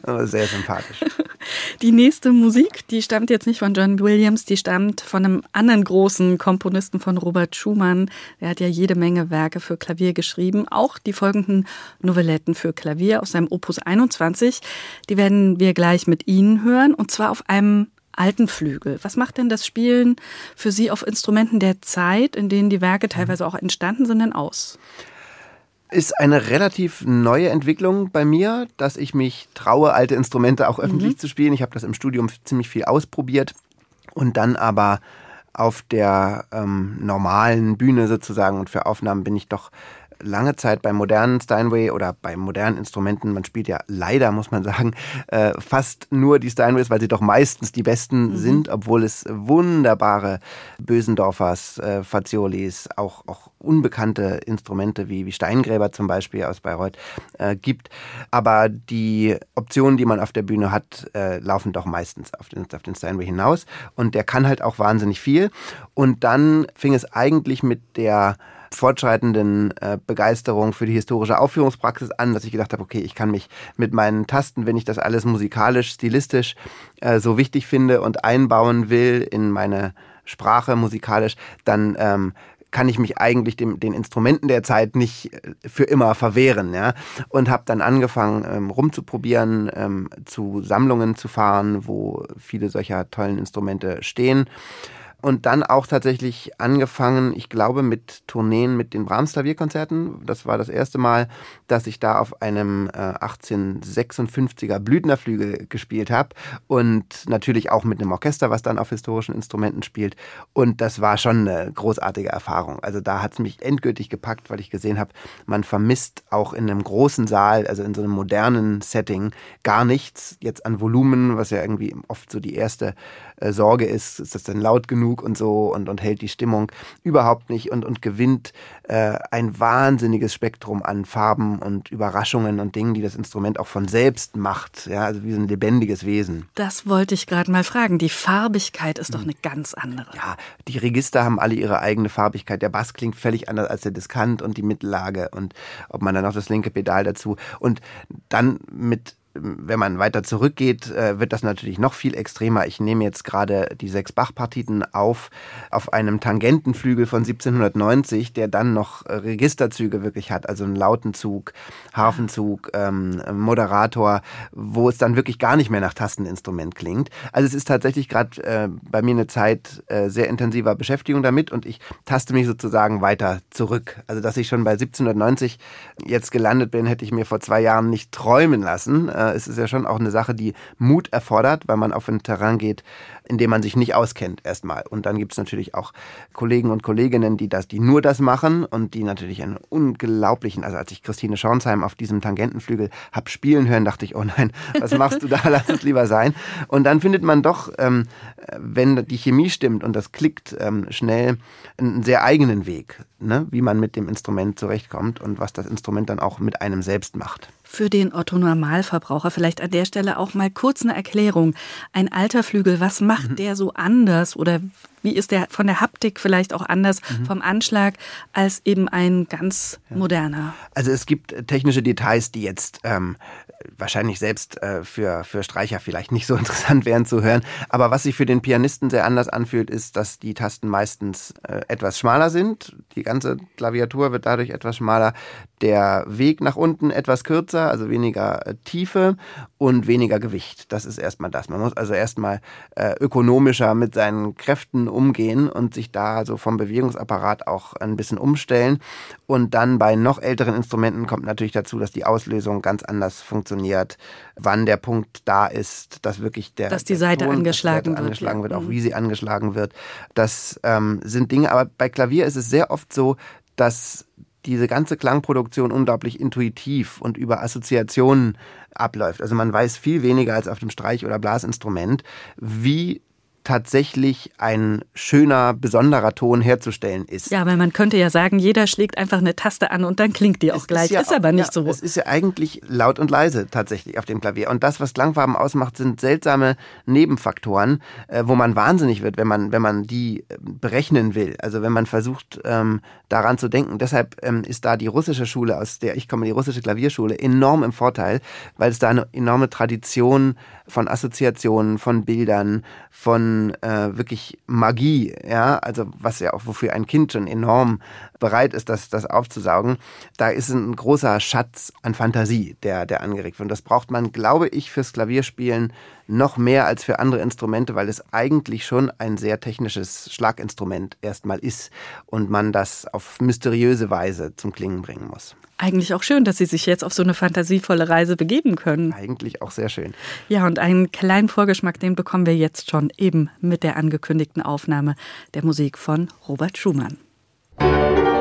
sehr sympathisch. Die nächste Musik, die stammt jetzt nicht von John Williams, die stammt von einem anderen großen Komponisten von Robert Schumann. Der hat ja jede Menge Werke für Klavier geschrieben, auch die folgenden Novelletten für Klavier aus seinem Opus 21. Die werden wir gleich mit Ihnen hören und zwar auf einem alten Flügel. Was macht denn das Spielen für Sie auf Instrumenten der Zeit, in denen die Werke teilweise auch entstanden sind, denn aus? ist eine relativ neue Entwicklung bei mir, dass ich mich traue, alte Instrumente auch öffentlich mhm. zu spielen. Ich habe das im Studium ziemlich viel ausprobiert und dann aber auf der ähm, normalen Bühne sozusagen und für Aufnahmen bin ich doch lange Zeit beim modernen Steinway oder bei modernen Instrumenten, man spielt ja leider, muss man sagen, äh, fast nur die Steinways, weil sie doch meistens die besten mhm. sind, obwohl es wunderbare Bösendorfers, äh, Faziolis, auch, auch unbekannte Instrumente wie, wie Steingräber zum Beispiel aus Bayreuth äh, gibt. Aber die Optionen, die man auf der Bühne hat, äh, laufen doch meistens auf den, auf den Steinway hinaus. Und der kann halt auch wahnsinnig viel. Und dann fing es eigentlich mit der fortschreitenden äh, Begeisterung für die historische Aufführungspraxis an, dass ich gedacht habe, okay, ich kann mich mit meinen Tasten, wenn ich das alles musikalisch, stilistisch äh, so wichtig finde und einbauen will in meine Sprache musikalisch, dann ähm, kann ich mich eigentlich dem, den Instrumenten der Zeit nicht äh, für immer verwehren. Ja? Und habe dann angefangen, ähm, rumzuprobieren, ähm, zu Sammlungen zu fahren, wo viele solcher tollen Instrumente stehen und dann auch tatsächlich angefangen, ich glaube, mit Tourneen mit den Brahms Klavierkonzerten. Das war das erste Mal, dass ich da auf einem äh, 1856er Blüthnerflügel gespielt habe und natürlich auch mit einem Orchester, was dann auf historischen Instrumenten spielt. Und das war schon eine großartige Erfahrung. Also da hat es mich endgültig gepackt, weil ich gesehen habe, man vermisst auch in einem großen Saal, also in so einem modernen Setting, gar nichts jetzt an Volumen, was ja irgendwie oft so die erste äh, Sorge ist, ist das denn laut genug? und so und, und hält die Stimmung überhaupt nicht und, und gewinnt äh, ein wahnsinniges Spektrum an Farben und Überraschungen und Dingen, die das Instrument auch von selbst macht. Ja, also wie so ein lebendiges Wesen. Das wollte ich gerade mal fragen. Die Farbigkeit ist doch eine ganz andere. Ja, die Register haben alle ihre eigene Farbigkeit. Der Bass klingt völlig anders als der Diskant und die Mittellage und ob man dann noch das linke Pedal dazu und dann mit wenn man weiter zurückgeht, äh, wird das natürlich noch viel extremer. Ich nehme jetzt gerade die sechs Bach-Partiten auf, auf einem Tangentenflügel von 1790, der dann noch äh, Registerzüge wirklich hat, also einen Lautenzug, Harfenzug, ähm, Moderator, wo es dann wirklich gar nicht mehr nach Tasteninstrument klingt. Also es ist tatsächlich gerade äh, bei mir eine Zeit äh, sehr intensiver Beschäftigung damit und ich taste mich sozusagen weiter zurück. Also dass ich schon bei 1790 jetzt gelandet bin, hätte ich mir vor zwei Jahren nicht träumen lassen äh, es ist ja schon auch eine Sache, die Mut erfordert, weil man auf ein Terrain geht, in dem man sich nicht auskennt erstmal. Und dann gibt es natürlich auch Kollegen und Kolleginnen, die das, die nur das machen und die natürlich einen unglaublichen, also als ich Christine Schornsheim auf diesem Tangentenflügel hab spielen hören, dachte ich, oh nein, was machst du da? Lass es lieber sein. Und dann findet man doch, ähm, wenn die Chemie stimmt und das klickt, ähm, schnell einen sehr eigenen Weg, ne? wie man mit dem Instrument zurechtkommt und was das Instrument dann auch mit einem selbst macht für den Otto Normalverbraucher vielleicht an der Stelle auch mal kurz eine Erklärung. Ein alter Flügel, was macht mhm. der so anders oder wie ist der von der Haptik vielleicht auch anders mhm. vom Anschlag als eben ein ganz moderner? Also es gibt technische Details, die jetzt ähm, wahrscheinlich selbst äh, für, für Streicher vielleicht nicht so interessant wären zu hören. Aber was sich für den Pianisten sehr anders anfühlt, ist, dass die Tasten meistens äh, etwas schmaler sind. Die ganze Klaviatur wird dadurch etwas schmaler. Der Weg nach unten etwas kürzer, also weniger äh, Tiefe und weniger Gewicht. Das ist erstmal das. Man muss also erstmal äh, ökonomischer mit seinen Kräften umgehen und sich da so vom Bewegungsapparat auch ein bisschen umstellen. Und dann bei noch älteren Instrumenten kommt natürlich dazu, dass die Auslösung ganz anders funktioniert, wann der Punkt da ist, dass wirklich der dass die Seite Ton, angeschlagen, Seite angeschlagen wird, ja. wird, auch wie sie angeschlagen wird. Das ähm, sind Dinge, aber bei Klavier ist es sehr oft so, dass diese ganze Klangproduktion unglaublich intuitiv und über Assoziationen abläuft. Also man weiß viel weniger als auf dem Streich- oder Blasinstrument, wie tatsächlich ein schöner, besonderer Ton herzustellen ist. Ja, weil man könnte ja sagen, jeder schlägt einfach eine Taste an und dann klingt die auch es gleich. Ist, ja ist aber nicht ja, so. Es ist ja eigentlich laut und leise tatsächlich auf dem Klavier. Und das, was Klangfarben ausmacht, sind seltsame Nebenfaktoren, äh, wo man wahnsinnig wird, wenn man, wenn man die äh, berechnen will. Also wenn man versucht, ähm, daran zu denken. Deshalb ähm, ist da die russische Schule, aus der ich komme, die russische Klavierschule, enorm im Vorteil, weil es da eine enorme Tradition von Assoziationen, von Bildern, von äh, wirklich Magie, ja, also was ja auch wofür ein Kind schon enorm bereit ist, das, das aufzusaugen, da ist ein großer Schatz an Fantasie, der, der angeregt wird. Und das braucht man, glaube ich, fürs Klavierspielen noch mehr als für andere Instrumente, weil es eigentlich schon ein sehr technisches Schlaginstrument erstmal ist und man das auf mysteriöse Weise zum Klingen bringen muss. Eigentlich auch schön, dass Sie sich jetzt auf so eine fantasievolle Reise begeben können. Eigentlich auch sehr schön. Ja, und einen kleinen Vorgeschmack, den bekommen wir jetzt schon eben mit der angekündigten Aufnahme der Musik von Robert Schumann. Martin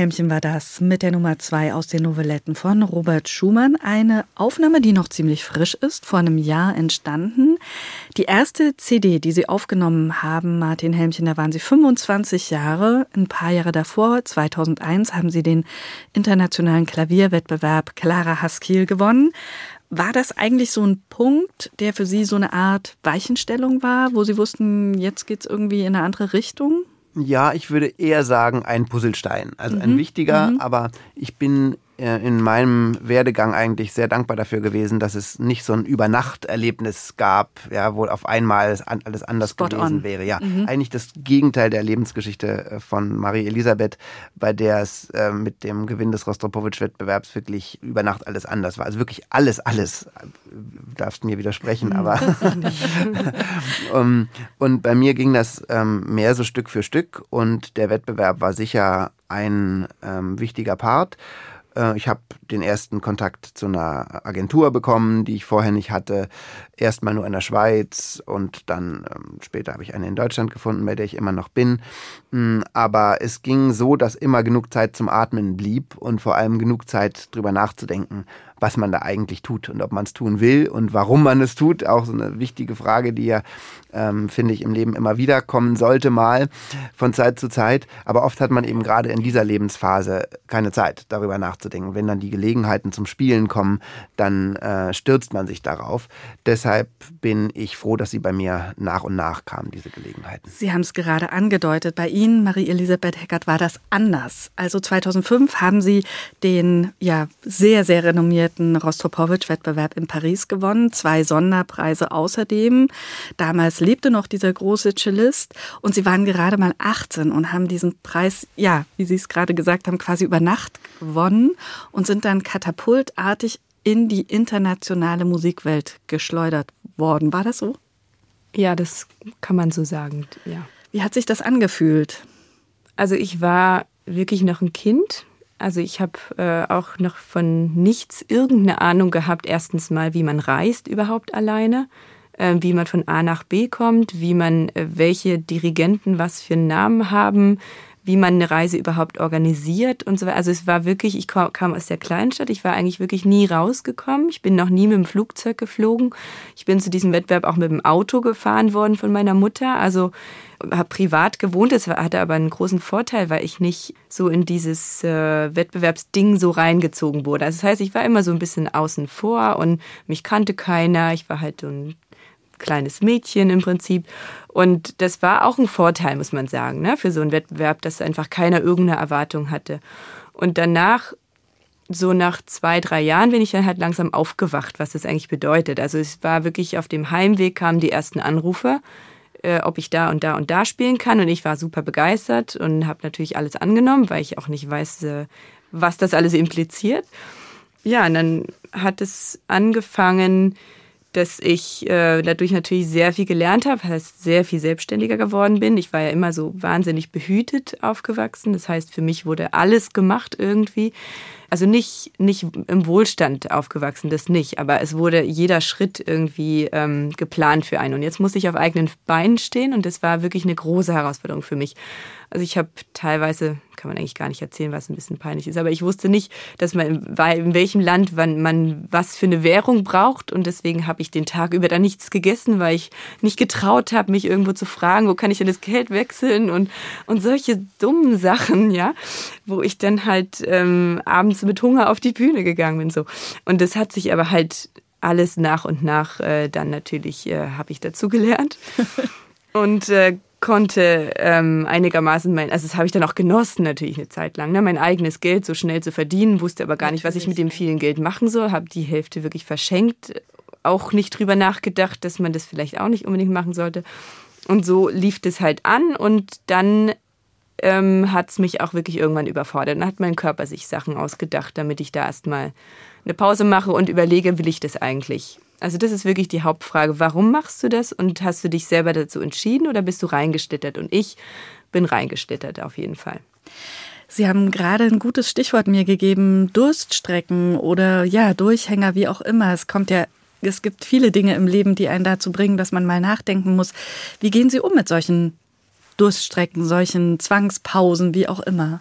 Helmchen war das mit der Nummer zwei aus den Novelletten von Robert Schumann. Eine Aufnahme, die noch ziemlich frisch ist, vor einem Jahr entstanden. Die erste CD, die Sie aufgenommen haben, Martin Helmchen, da waren Sie 25 Jahre. Ein paar Jahre davor, 2001, haben Sie den internationalen Klavierwettbewerb Clara Haskell gewonnen. War das eigentlich so ein Punkt, der für Sie so eine Art Weichenstellung war, wo Sie wussten, jetzt geht's irgendwie in eine andere Richtung? Ja, ich würde eher sagen, ein Puzzlestein. Also mhm. ein wichtiger, mhm. aber ich bin in meinem Werdegang eigentlich sehr dankbar dafür gewesen, dass es nicht so ein Übernachterlebnis gab, ja, wo auf einmal alles anders Spot gewesen on. wäre. Ja, mhm. eigentlich das Gegenteil der Lebensgeschichte äh, von Marie Elisabeth, bei der es äh, mit dem Gewinn des Rostropowitsch-Wettbewerbs wirklich über Nacht alles anders war. Also wirklich alles, alles. Du darfst mir widersprechen, mhm, aber. um, und bei mir ging das ähm, mehr so Stück für Stück und der Wettbewerb war sicher ein ähm, wichtiger Part. Äh, ich habe den ersten Kontakt zu einer Agentur bekommen, die ich vorher nicht hatte. Erstmal nur in der Schweiz und dann ähm, später habe ich eine in Deutschland gefunden, bei der ich immer noch bin. Mm, aber es ging so, dass immer genug Zeit zum Atmen blieb und vor allem genug Zeit drüber nachzudenken, was man da eigentlich tut und ob man es tun will und warum man es tut. Auch so eine wichtige Frage, die ja, ähm, finde ich, im Leben immer wieder kommen sollte, mal von Zeit zu Zeit. Aber oft hat man eben gerade in dieser Lebensphase keine Zeit, darüber nachzudenken. Wenn dann die Gelegenheiten zum Spielen kommen, dann äh, stürzt man sich darauf. Deshalb bin ich froh, dass sie bei mir nach und nach kamen, diese Gelegenheiten. Sie haben es gerade angedeutet. Bei Ihnen, Marie-Elisabeth Heckert, war das anders. Also 2005 haben Sie den ja sehr, sehr renommierten organisierten Rostropowitsch-Wettbewerb in Paris gewonnen, zwei Sonderpreise außerdem. Damals lebte noch dieser große Cellist und sie waren gerade mal 18 und haben diesen Preis, ja, wie Sie es gerade gesagt haben, quasi über Nacht gewonnen und sind dann katapultartig in die internationale Musikwelt geschleudert worden. War das so? Ja, das kann man so sagen, ja. Wie hat sich das angefühlt? Also ich war wirklich noch ein Kind also ich habe äh, auch noch von nichts irgendeine Ahnung gehabt, erstens mal, wie man reist überhaupt alleine, äh, wie man von A nach B kommt, wie man, äh, welche Dirigenten was für einen Namen haben, wie man eine Reise überhaupt organisiert und so weiter. Also es war wirklich, ich kam aus der Kleinstadt, ich war eigentlich wirklich nie rausgekommen. Ich bin noch nie mit dem Flugzeug geflogen. Ich bin zu diesem Wettbewerb auch mit dem Auto gefahren worden von meiner Mutter. Also habe privat gewohnt. Das hatte aber einen großen Vorteil, weil ich nicht so in dieses äh, Wettbewerbsding so reingezogen wurde. Also das heißt, ich war immer so ein bisschen außen vor und mich kannte keiner. Ich war halt so ein kleines Mädchen im Prinzip. Und das war auch ein Vorteil, muss man sagen, ne, für so einen Wettbewerb, dass einfach keiner irgendeine Erwartung hatte. Und danach so nach zwei, drei Jahren bin ich dann halt langsam aufgewacht, was das eigentlich bedeutet. Also es war wirklich auf dem Heimweg kamen die ersten Anrufe äh, ob ich da und da und da spielen kann. Und ich war super begeistert und habe natürlich alles angenommen, weil ich auch nicht weiß, äh, was das alles impliziert. Ja, und dann hat es angefangen, dass ich äh, dadurch natürlich sehr viel gelernt habe, heißt sehr viel selbstständiger geworden bin. Ich war ja immer so wahnsinnig behütet aufgewachsen. Das heißt, für mich wurde alles gemacht irgendwie also nicht, nicht im Wohlstand aufgewachsen, das nicht, aber es wurde jeder Schritt irgendwie ähm, geplant für einen. Und jetzt musste ich auf eigenen Beinen stehen und das war wirklich eine große Herausforderung für mich. Also ich habe teilweise, kann man eigentlich gar nicht erzählen, was ein bisschen peinlich ist, aber ich wusste nicht, dass man in welchem Land wann man was für eine Währung braucht und deswegen habe ich den Tag über dann nichts gegessen, weil ich nicht getraut habe, mich irgendwo zu fragen, wo kann ich denn das Geld wechseln und, und solche dummen Sachen, ja, wo ich dann halt ähm, abends mit Hunger auf die Bühne gegangen bin. so Und das hat sich aber halt alles nach und nach äh, dann natürlich äh, habe ich dazu gelernt. und äh, konnte ähm, einigermaßen mein, also das habe ich dann auch genossen natürlich eine Zeit lang, ne, mein eigenes Geld so schnell zu verdienen, wusste aber gar nicht, was ich mit dem vielen Geld machen soll, habe die Hälfte wirklich verschenkt, auch nicht drüber nachgedacht, dass man das vielleicht auch nicht unbedingt machen sollte. Und so lief das halt an und dann ähm, hat es mich auch wirklich irgendwann überfordert. Dann hat mein Körper sich Sachen ausgedacht, damit ich da erstmal eine Pause mache und überlege, will ich das eigentlich? Also das ist wirklich die Hauptfrage. Warum machst du das und hast du dich selber dazu entschieden oder bist du reingeschlittert? Und ich bin reingeschlittert auf jeden Fall. Sie haben gerade ein gutes Stichwort mir gegeben, Durststrecken oder ja, Durchhänger, wie auch immer. Es kommt ja, es gibt viele Dinge im Leben, die einen dazu bringen, dass man mal nachdenken muss. Wie gehen Sie um mit solchen Durststrecken, solchen Zwangspausen, wie auch immer?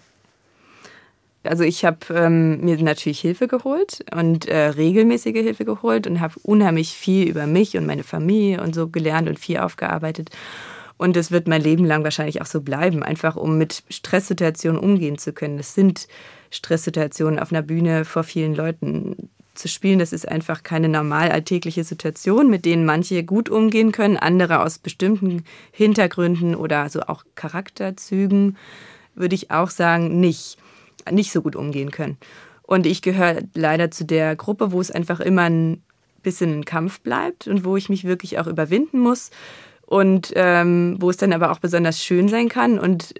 Also ich habe ähm, mir natürlich Hilfe geholt und äh, regelmäßige Hilfe geholt und habe unheimlich viel über mich und meine Familie und so gelernt und viel aufgearbeitet. Und es wird mein Leben lang wahrscheinlich auch so bleiben, einfach um mit Stresssituationen umgehen zu können. Das sind Stresssituationen auf einer Bühne vor vielen Leuten zu spielen. Das ist einfach keine normal alltägliche Situation, mit denen manche gut umgehen können, andere aus bestimmten Hintergründen oder so auch Charakterzügen, würde ich auch sagen, nicht nicht so gut umgehen können. Und ich gehöre leider zu der Gruppe, wo es einfach immer ein bisschen ein Kampf bleibt und wo ich mich wirklich auch überwinden muss und ähm, wo es dann aber auch besonders schön sein kann und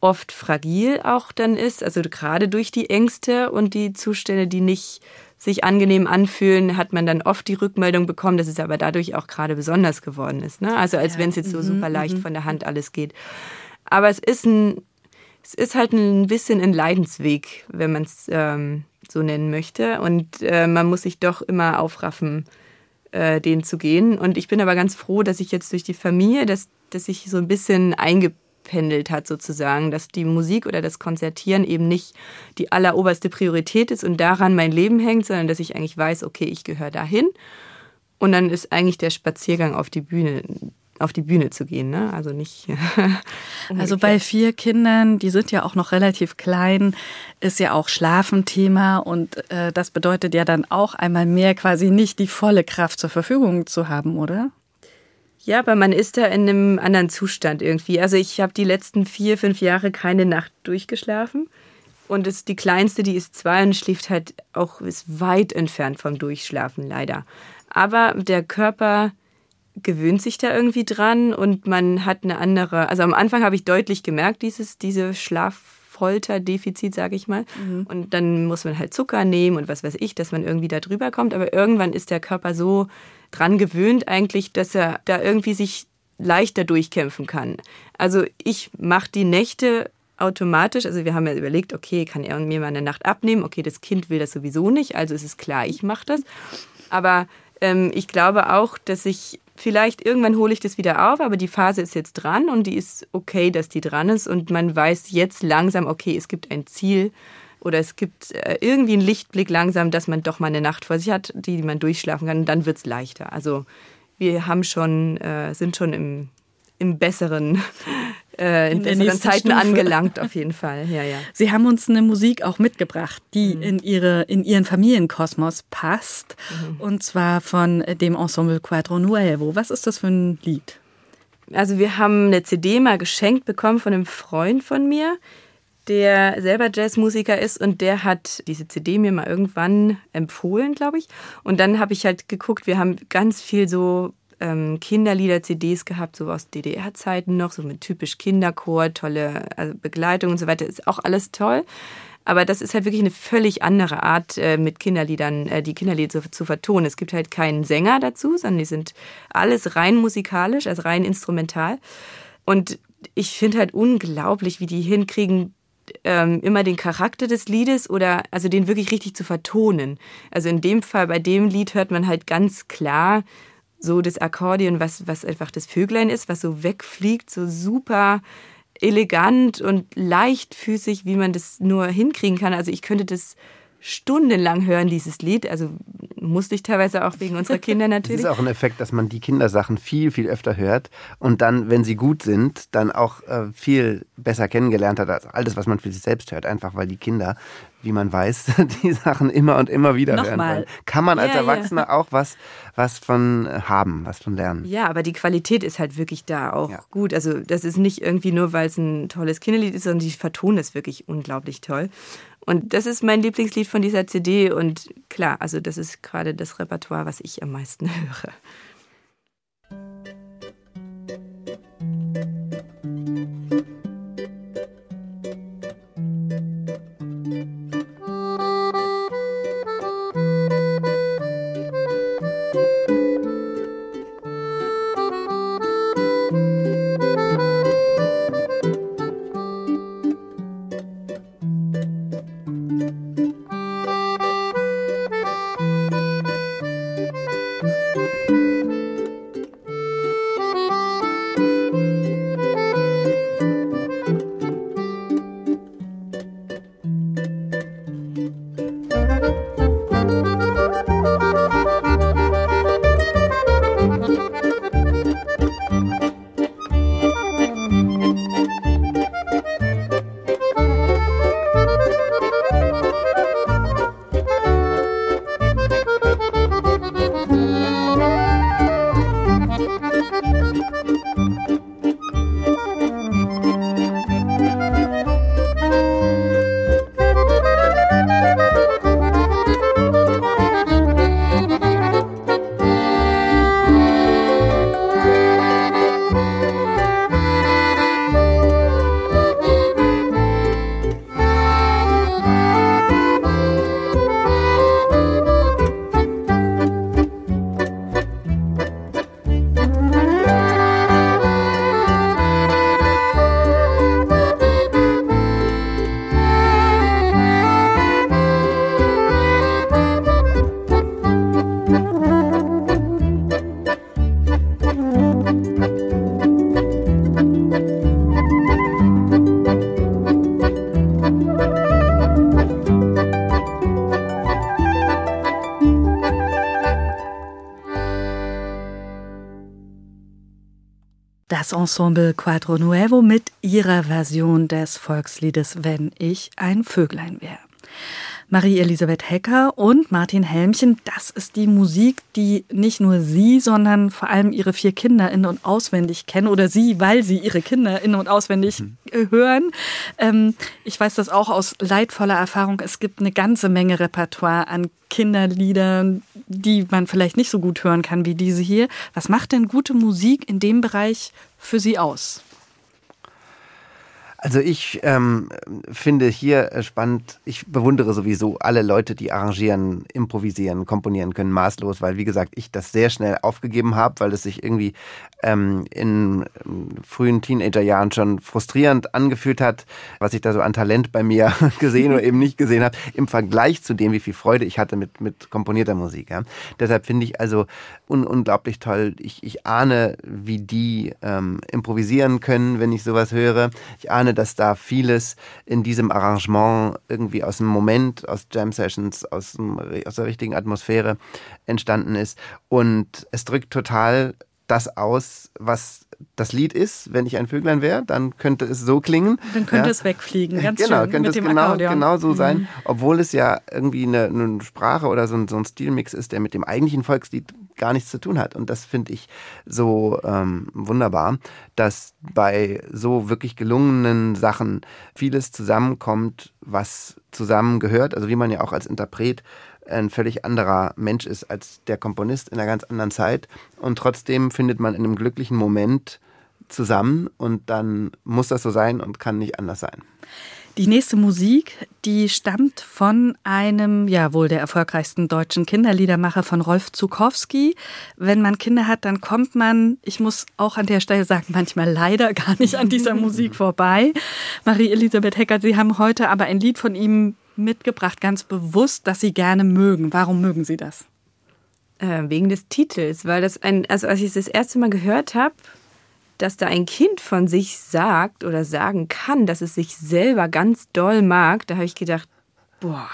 oft fragil auch dann ist, also gerade durch die Ängste und die Zustände, die nicht sich angenehm anfühlen, hat man dann oft die Rückmeldung bekommen, dass es aber dadurch auch gerade besonders geworden ist. Ne? Also als ja. wenn es jetzt so mhm, super leicht mhm. von der Hand alles geht. Aber es ist ein es ist halt ein bisschen ein Leidensweg, wenn man es ähm, so nennen möchte. Und äh, man muss sich doch immer aufraffen, äh, den zu gehen. Und ich bin aber ganz froh, dass ich jetzt durch die Familie, dass, dass sich so ein bisschen eingependelt hat sozusagen, dass die Musik oder das Konzertieren eben nicht die alleroberste Priorität ist und daran mein Leben hängt, sondern dass ich eigentlich weiß, okay, ich gehöre dahin. Und dann ist eigentlich der Spaziergang auf die Bühne auf die Bühne zu gehen. Ne? Also nicht. also bei vier Kindern, die sind ja auch noch relativ klein, ist ja auch Schlafen Thema und äh, das bedeutet ja dann auch einmal mehr quasi nicht die volle Kraft zur Verfügung zu haben, oder? Ja, aber man ist da in einem anderen Zustand irgendwie. Also ich habe die letzten vier, fünf Jahre keine Nacht durchgeschlafen. Und es, die kleinste, die ist zwei und schläft halt auch, ist weit entfernt vom Durchschlafen, leider. Aber der Körper gewöhnt sich da irgendwie dran und man hat eine andere, also am Anfang habe ich deutlich gemerkt, dieses, diese Schlaffolterdefizit, sage ich mal. Mhm. Und dann muss man halt Zucker nehmen und was weiß ich, dass man irgendwie da drüber kommt. Aber irgendwann ist der Körper so dran gewöhnt eigentlich, dass er da irgendwie sich leichter durchkämpfen kann. Also ich mache die Nächte automatisch, also wir haben ja überlegt, okay, kann er mir mal eine Nacht abnehmen? Okay, das Kind will das sowieso nicht, also ist es klar, ich mache das. Aber ähm, ich glaube auch, dass ich vielleicht irgendwann hole ich das wieder auf, aber die Phase ist jetzt dran und die ist okay, dass die dran ist und man weiß jetzt langsam, okay, es gibt ein Ziel oder es gibt äh, irgendwie einen Lichtblick langsam, dass man doch mal eine Nacht vor sich hat, die man durchschlafen kann und dann wird es leichter. Also wir haben schon, äh, sind schon im, im besseren äh, in, in besseren Zeiten Stufe. angelangt, auf jeden Fall. Ja, ja. Sie haben uns eine Musik auch mitgebracht, die mhm. in, ihre, in Ihren Familienkosmos passt. Mhm. Und zwar von dem Ensemble Quadro Nuevo. Was ist das für ein Lied? Also wir haben eine CD mal geschenkt bekommen von einem Freund von mir, der selber Jazzmusiker ist und der hat diese CD mir mal irgendwann empfohlen, glaube ich. Und dann habe ich halt geguckt, wir haben ganz viel so ähm, Kinderlieder-CDs gehabt, so aus DDR-Zeiten noch, so mit typisch Kinderchor, tolle also Begleitung und so weiter. Ist auch alles toll. Aber das ist halt wirklich eine völlig andere Art, äh, mit Kinderliedern, äh, die Kinderlieder zu, zu, vertonen. Es gibt halt keinen Sänger dazu, sondern die sind alles rein musikalisch, also rein instrumental. Und ich finde halt unglaublich, wie die hinkriegen, ähm, immer den Charakter des Liedes oder also den wirklich richtig zu vertonen. Also in dem Fall, bei dem Lied hört man halt ganz klar, so das Akkordeon, was, was einfach das Vöglein ist, was so wegfliegt, so super elegant und leichtfüßig, wie man das nur hinkriegen kann. Also ich könnte das stundenlang hören, dieses Lied. Also musste ich teilweise auch wegen unserer Kinder natürlich. Das ist auch ein Effekt, dass man die Kindersachen viel, viel öfter hört und dann, wenn sie gut sind, dann auch äh, viel besser kennengelernt hat als alles, was man für sich selbst hört. Einfach weil die Kinder, wie man weiß, die Sachen immer und immer wieder Nochmal. hören wollen. Kann man als ja, Erwachsener ja. auch was, was von haben, was von lernen. Ja, aber die Qualität ist halt wirklich da auch ja. gut. Also das ist nicht irgendwie nur, weil es ein tolles Kinderlied ist, sondern die vertonen es wirklich unglaublich toll. Und das ist mein Lieblingslied von dieser CD. Und klar, also das ist gerade das Repertoire, was ich am meisten höre. Das Ensemble Quadro Nuevo mit ihrer Version des Volksliedes Wenn ich ein Vöglein wäre. Marie-Elisabeth Hecker und Martin Helmchen, das ist die Musik, die nicht nur Sie, sondern vor allem Ihre vier Kinder in- und auswendig kennen oder Sie, weil Sie Ihre Kinder in- und auswendig mhm. hören. Ähm, ich weiß das auch aus leidvoller Erfahrung. Es gibt eine ganze Menge Repertoire an Kinderliedern, die man vielleicht nicht so gut hören kann wie diese hier. Was macht denn gute Musik in dem Bereich für Sie aus? Also ich ähm, finde hier äh, spannend, ich bewundere sowieso alle Leute, die arrangieren, improvisieren, komponieren können, maßlos, weil wie gesagt, ich das sehr schnell aufgegeben habe, weil es sich irgendwie ähm, in ähm, frühen Teenagerjahren schon frustrierend angefühlt hat, was ich da so an Talent bei mir gesehen oder eben nicht gesehen habe, im Vergleich zu dem, wie viel Freude ich hatte mit, mit komponierter Musik. Ja. Deshalb finde ich also un unglaublich toll. Ich, ich ahne, wie die ähm, improvisieren können, wenn ich sowas höre. Ich ahne, dass da vieles in diesem Arrangement irgendwie aus dem Moment, aus Jam Sessions, aus, dem, aus der richtigen Atmosphäre entstanden ist. Und es drückt total das aus, was das Lied ist, wenn ich ein Vöglein wäre, dann könnte es so klingen. Dann könnte ja. es wegfliegen, ganz genau, schön. Könnte es genau, genau so sein, mhm. obwohl es ja irgendwie eine, eine Sprache oder so ein, so ein, Stilmix ist, der mit dem eigentlichen Volkslied gar nichts zu tun hat. Und das finde ich so ähm, wunderbar, dass bei so wirklich gelungenen Sachen vieles zusammenkommt, was zusammengehört. Also wie man ja auch als Interpret ein völlig anderer Mensch ist als der Komponist in einer ganz anderen Zeit. Und trotzdem findet man in einem glücklichen Moment zusammen und dann muss das so sein und kann nicht anders sein. Die nächste Musik, die stammt von einem, ja wohl der erfolgreichsten deutschen Kinderliedermacher von Rolf Zukowski. Wenn man Kinder hat, dann kommt man, ich muss auch an der Stelle sagen, manchmal leider gar nicht an dieser Musik vorbei. Marie-Elisabeth Hecker, Sie haben heute aber ein Lied von ihm mitgebracht, ganz bewusst, dass Sie gerne mögen. Warum mögen Sie das? Äh, wegen des Titels, weil das ein, also als ich es das erste Mal gehört habe, dass da ein Kind von sich sagt oder sagen kann, dass es sich selber ganz doll mag, da habe ich gedacht, boah,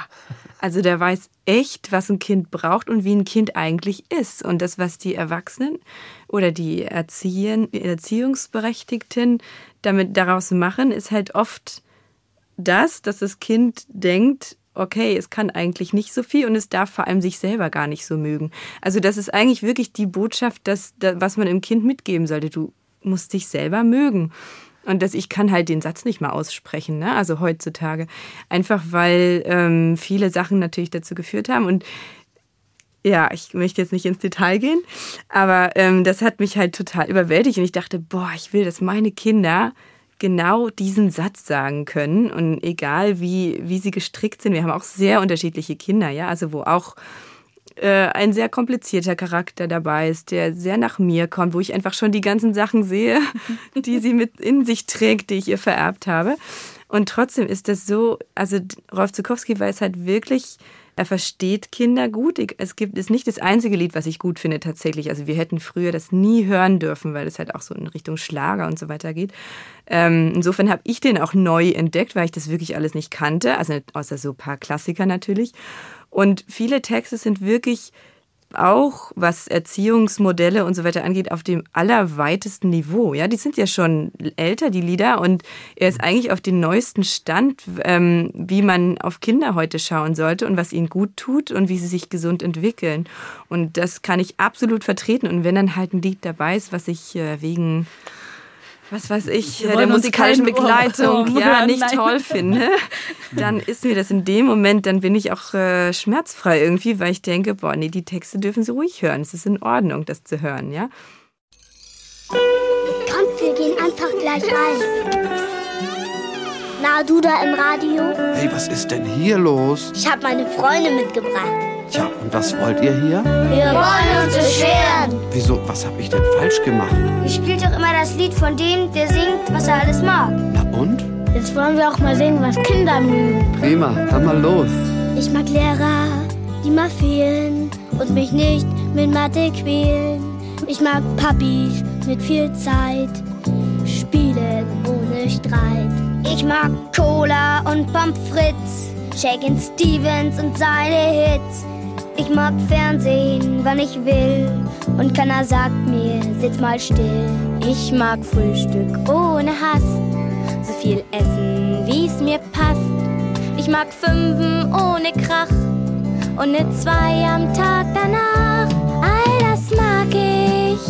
also der weiß echt, was ein Kind braucht und wie ein Kind eigentlich ist. Und das, was die Erwachsenen oder die Erziehen, Erziehungsberechtigten damit daraus machen, ist halt oft das, dass das Kind denkt, okay, es kann eigentlich nicht so viel und es darf vor allem sich selber gar nicht so mögen. Also das ist eigentlich wirklich die Botschaft, dass, was man dem Kind mitgeben sollte. Du musst dich selber mögen. Und dass ich kann halt den Satz nicht mal aussprechen, ne? also heutzutage. Einfach weil ähm, viele Sachen natürlich dazu geführt haben. Und ja, ich möchte jetzt nicht ins Detail gehen, aber ähm, das hat mich halt total überwältigt. Und ich dachte, boah, ich will, dass meine Kinder genau diesen Satz sagen können. Und egal wie, wie sie gestrickt sind, wir haben auch sehr unterschiedliche Kinder, ja, also wo auch äh, ein sehr komplizierter Charakter dabei ist, der sehr nach mir kommt, wo ich einfach schon die ganzen Sachen sehe, die sie mit in sich trägt, die ich ihr vererbt habe. Und trotzdem ist das so, also Rolf Zukowski weiß halt wirklich, er versteht Kinder gut. Es gibt ist nicht das einzige Lied, was ich gut finde tatsächlich. Also wir hätten früher das nie hören dürfen, weil es halt auch so in Richtung Schlager und so weiter geht. Ähm, insofern habe ich den auch neu entdeckt, weil ich das wirklich alles nicht kannte. Also außer so ein paar Klassiker natürlich. Und viele Texte sind wirklich auch was Erziehungsmodelle und so weiter angeht, auf dem allerweitesten Niveau. Ja, die sind ja schon älter, die Lieder, und er ist eigentlich auf den neuesten Stand, ähm, wie man auf Kinder heute schauen sollte und was ihnen gut tut und wie sie sich gesund entwickeln. Und das kann ich absolut vertreten. Und wenn dann halt ein Lied dabei ist, was ich äh, wegen was weiß ich, der musikalischen Begleitung ja nicht Nein. toll finde, dann ist mir das in dem Moment, dann bin ich auch äh, schmerzfrei irgendwie, weil ich denke, boah, nee, die Texte dürfen sie ruhig hören. Es ist in Ordnung, das zu hören, ja. Kommt, wir gehen einfach gleich rein. Na, du da im Radio? Hey, was ist denn hier los? Ich habe meine Freunde mitgebracht. Tja, und was wollt ihr hier? Wir wollen uns beschweren. Wieso? Was habe ich denn falsch gemacht? Ihr spielt doch immer das Lied von dem, der singt, was er alles mag. Na und? Jetzt wollen wir auch mal singen, was Kinder mögen. Prima, dann mal los. Ich mag Lehrer, die mal fehlen und mich nicht mit Mathe quälen. Ich mag Papis mit viel Zeit, spielen ohne Streit. Ich mag Cola und Pommes frites, Shakin' Stevens und seine Hits. Ich mag Fernsehen, wann ich will. Und keiner sagt mir, sitz mal still. Ich mag Frühstück ohne Hass. So viel essen, wie's mir passt. Ich mag Fünfen ohne Krach. Und ne zwei am Tag danach. All das mag ich.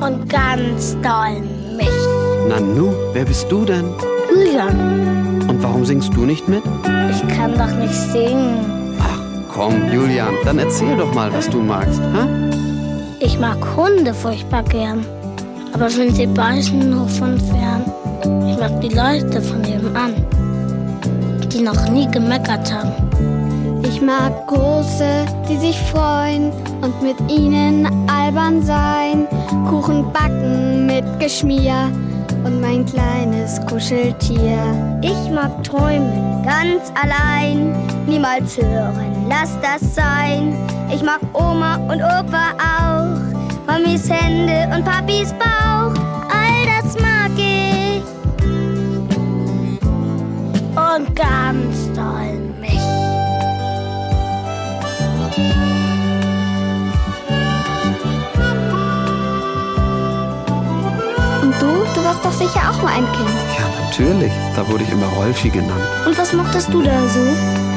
Und ganz doll mich. Nanu, wer bist du denn? Julian. Und warum singst du nicht mit? Ich kann doch nicht singen. Ach komm, Julian, dann erzähl doch mal, was du magst, ha? Ich mag Hunde furchtbar gern. Aber wenn sie beißen, nur von fern. Ich mag die Leute von nebenan, die noch nie gemeckert haben. Ich mag Große, die sich freuen und mit ihnen albern sein. Kuchen backen mit Geschmier und mein kleines Kuscheltier. Ich mag träumen ganz allein, niemals hören, lass das sein. Ich mag Oma und Opa auch, Mamis Hände und Papis Bauch, all das mag ich. Und ganz warst doch sicher auch mal ein Kind. Ja, natürlich. Da wurde ich immer Rolfi genannt. Und was mochtest du da so?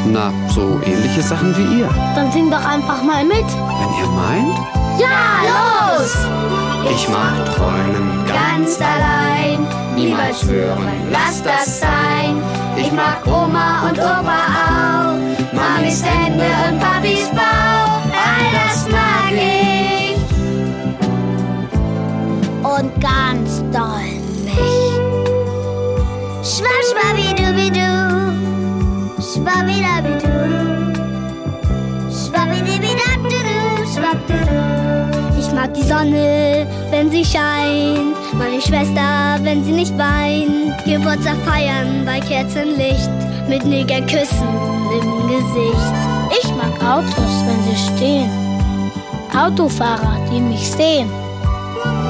Na, so ähnliche Sachen wie ihr. Dann sing doch einfach mal mit. Wenn ihr meint? Ja, los! Ich mag träumen ganz allein, niemals schwören, lass das sein. Ich mag Oma und Opa auch, Mamis Hände und Papis Bauch, all das mag ich. Und ganz mag die Sonne, wenn sie scheint, meine Schwester, wenn sie nicht weint. Geburtstag feiern bei Kerzenlicht, mit Negerküssen im Gesicht. Ich mag Autos, wenn sie stehen, Autofahrer, die mich sehen.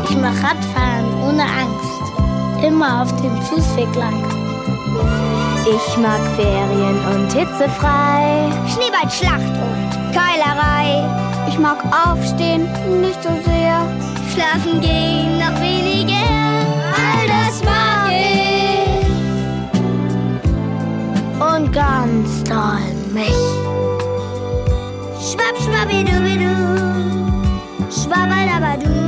Ich mag Radfahren ohne Angst, immer auf dem Fußweg lang. Ich mag Ferien und hitzefrei, Schneeballschlacht und Keilerei. Ich mag aufstehen, nicht so sehr. Schlafen gehen noch weniger, all das mag ich. Und ganz doll mich. Schwapp, schwabbidubidu, schwabbadabadu.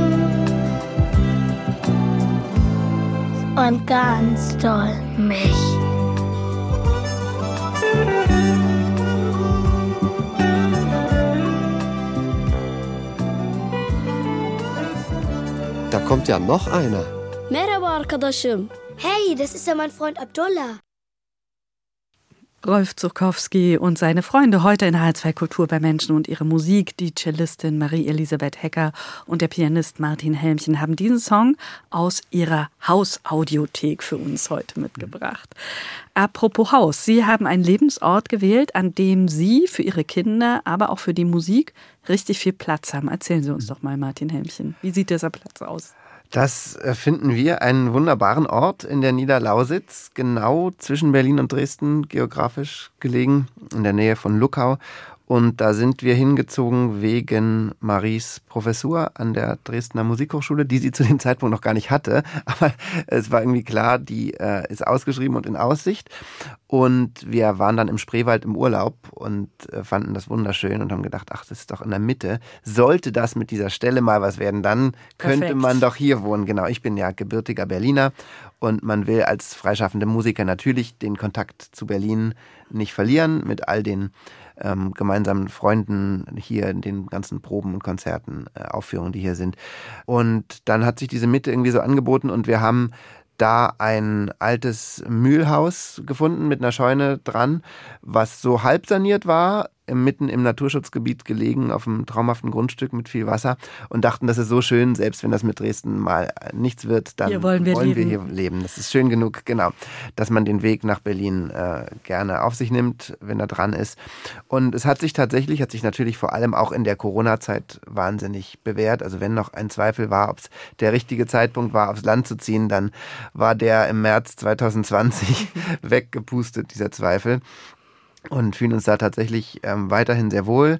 Und ganz doll mich. Kommt ja noch einer. Merhaba arkadaşım. Hey, das ist ja mein Freund Abdullah. Rolf Zuchowski und seine Freunde heute in H2 Kultur bei Menschen und ihre Musik. Die Cellistin Marie-Elisabeth Hecker und der Pianist Martin Helmchen haben diesen Song aus ihrer Hausaudiothek für uns heute mitgebracht. Apropos Haus, Sie haben einen Lebensort gewählt, an dem Sie für Ihre Kinder, aber auch für die Musik richtig viel Platz haben. Erzählen Sie uns doch mal, Martin Helmchen. Wie sieht dieser Platz aus? Das finden wir einen wunderbaren Ort in der Niederlausitz, genau zwischen Berlin und Dresden, geografisch gelegen, in der Nähe von Luckau. Und da sind wir hingezogen wegen Maries Professur an der Dresdner Musikhochschule, die sie zu dem Zeitpunkt noch gar nicht hatte. Aber es war irgendwie klar, die äh, ist ausgeschrieben und in Aussicht. Und wir waren dann im Spreewald im Urlaub und äh, fanden das wunderschön und haben gedacht, ach, das ist doch in der Mitte. Sollte das mit dieser Stelle mal was werden, dann könnte Perfekt. man doch hier wohnen. Genau, ich bin ja gebürtiger Berliner und man will als freischaffende Musiker natürlich den Kontakt zu Berlin nicht verlieren mit all den ähm, gemeinsamen Freunden hier in den ganzen Proben und Konzerten, äh, Aufführungen, die hier sind. Und dann hat sich diese Mitte irgendwie so angeboten und wir haben da ein altes Mühlhaus gefunden mit einer Scheune dran, was so halb saniert war, mitten im Naturschutzgebiet gelegen, auf einem traumhaften Grundstück mit viel Wasser und dachten, das ist so schön, selbst wenn das mit Dresden mal nichts wird, dann hier wollen, wir, wollen wir, hier leben. Das ist schön genug, genau, dass man den Weg nach Berlin äh, gerne auf sich nimmt, wenn er dran ist. Und es hat sich tatsächlich, hat sich natürlich vor allem auch in der Corona-Zeit wahnsinnig bewährt. Also wenn noch ein Zweifel war, ob es der richtige Zeitpunkt war, aufs Land zu ziehen, dann war der im März 2020 weggepustet, dieser Zweifel und fühlen uns da tatsächlich ähm, weiterhin sehr wohl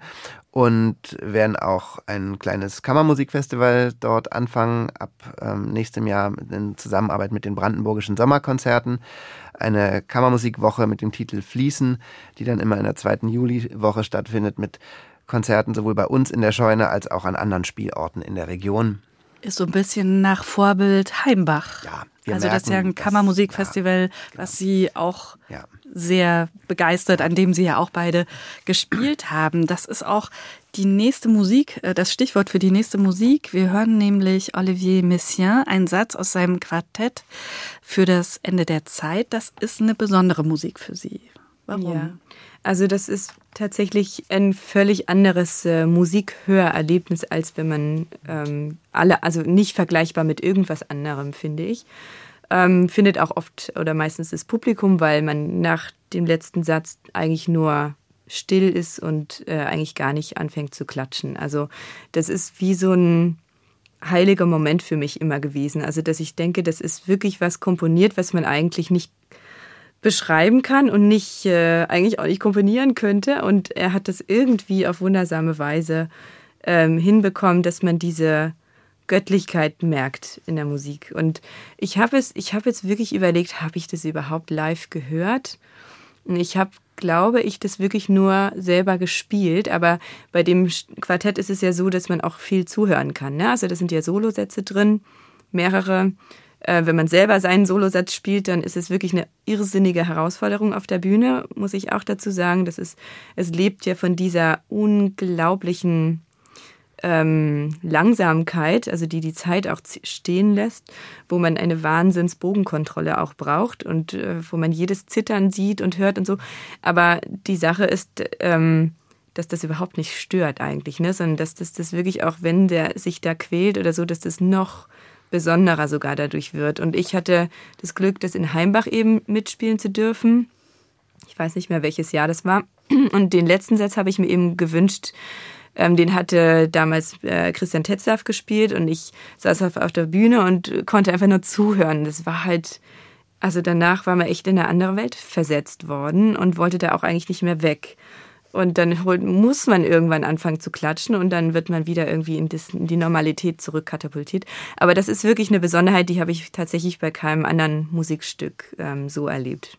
und werden auch ein kleines Kammermusikfestival dort anfangen, ab ähm, nächstem Jahr in Zusammenarbeit mit den Brandenburgischen Sommerkonzerten. Eine Kammermusikwoche mit dem Titel Fließen, die dann immer in der zweiten Juliwoche stattfindet mit Konzerten sowohl bei uns in der Scheune als auch an anderen Spielorten in der Region. Ist so ein bisschen nach Vorbild Heimbach. Ja, wir also das ist ja ein Kammermusikfestival, ja, genau. was Sie auch ja. sehr begeistert, an dem Sie ja auch beide gespielt haben. Das ist auch die nächste Musik, äh, das Stichwort für die nächste Musik. Wir hören nämlich Olivier Messiaen, einen Satz aus seinem Quartett für das Ende der Zeit. Das ist eine besondere Musik für Sie. Warum? Ja. Also das ist tatsächlich ein völlig anderes äh, Musikhörerlebnis, als wenn man ähm, alle, also nicht vergleichbar mit irgendwas anderem, finde ich. Ähm, findet auch oft oder meistens das Publikum, weil man nach dem letzten Satz eigentlich nur still ist und äh, eigentlich gar nicht anfängt zu klatschen. Also das ist wie so ein heiliger Moment für mich immer gewesen. Also dass ich denke, das ist wirklich was komponiert, was man eigentlich nicht beschreiben kann und nicht äh, eigentlich auch nicht komponieren könnte. Und er hat das irgendwie auf wundersame Weise ähm, hinbekommen, dass man diese Göttlichkeit merkt in der Musik. Und ich habe es, ich habe jetzt wirklich überlegt, habe ich das überhaupt live gehört? Und ich habe, glaube ich, das wirklich nur selber gespielt. Aber bei dem Quartett ist es ja so, dass man auch viel zuhören kann. Ne? Also da sind ja Solosätze drin, mehrere. Äh, wenn man selber seinen Solosatz spielt, dann ist es wirklich eine irrsinnige Herausforderung auf der Bühne, muss ich auch dazu sagen. Das ist, es lebt ja von dieser unglaublichen ähm, Langsamkeit, also die die Zeit auch stehen lässt, wo man eine Wahnsinnsbogenkontrolle auch braucht und äh, wo man jedes Zittern sieht und hört und so. Aber die Sache ist, ähm, dass das überhaupt nicht stört eigentlich, ne? sondern dass das, das wirklich auch, wenn der sich da quält oder so, dass das noch besonderer sogar dadurch wird. Und ich hatte das Glück, das in Heimbach eben mitspielen zu dürfen. Ich weiß nicht mehr, welches Jahr das war. Und den letzten Satz habe ich mir eben gewünscht. Ähm, den hatte damals äh, Christian Tetzlaff gespielt und ich saß auf, auf der Bühne und konnte einfach nur zuhören. Das war halt, also danach war man echt in eine andere Welt versetzt worden und wollte da auch eigentlich nicht mehr weg. Und dann muss man irgendwann anfangen zu klatschen und dann wird man wieder irgendwie in die Normalität zurückkatapultiert. Aber das ist wirklich eine Besonderheit, die habe ich tatsächlich bei keinem anderen Musikstück ähm, so erlebt.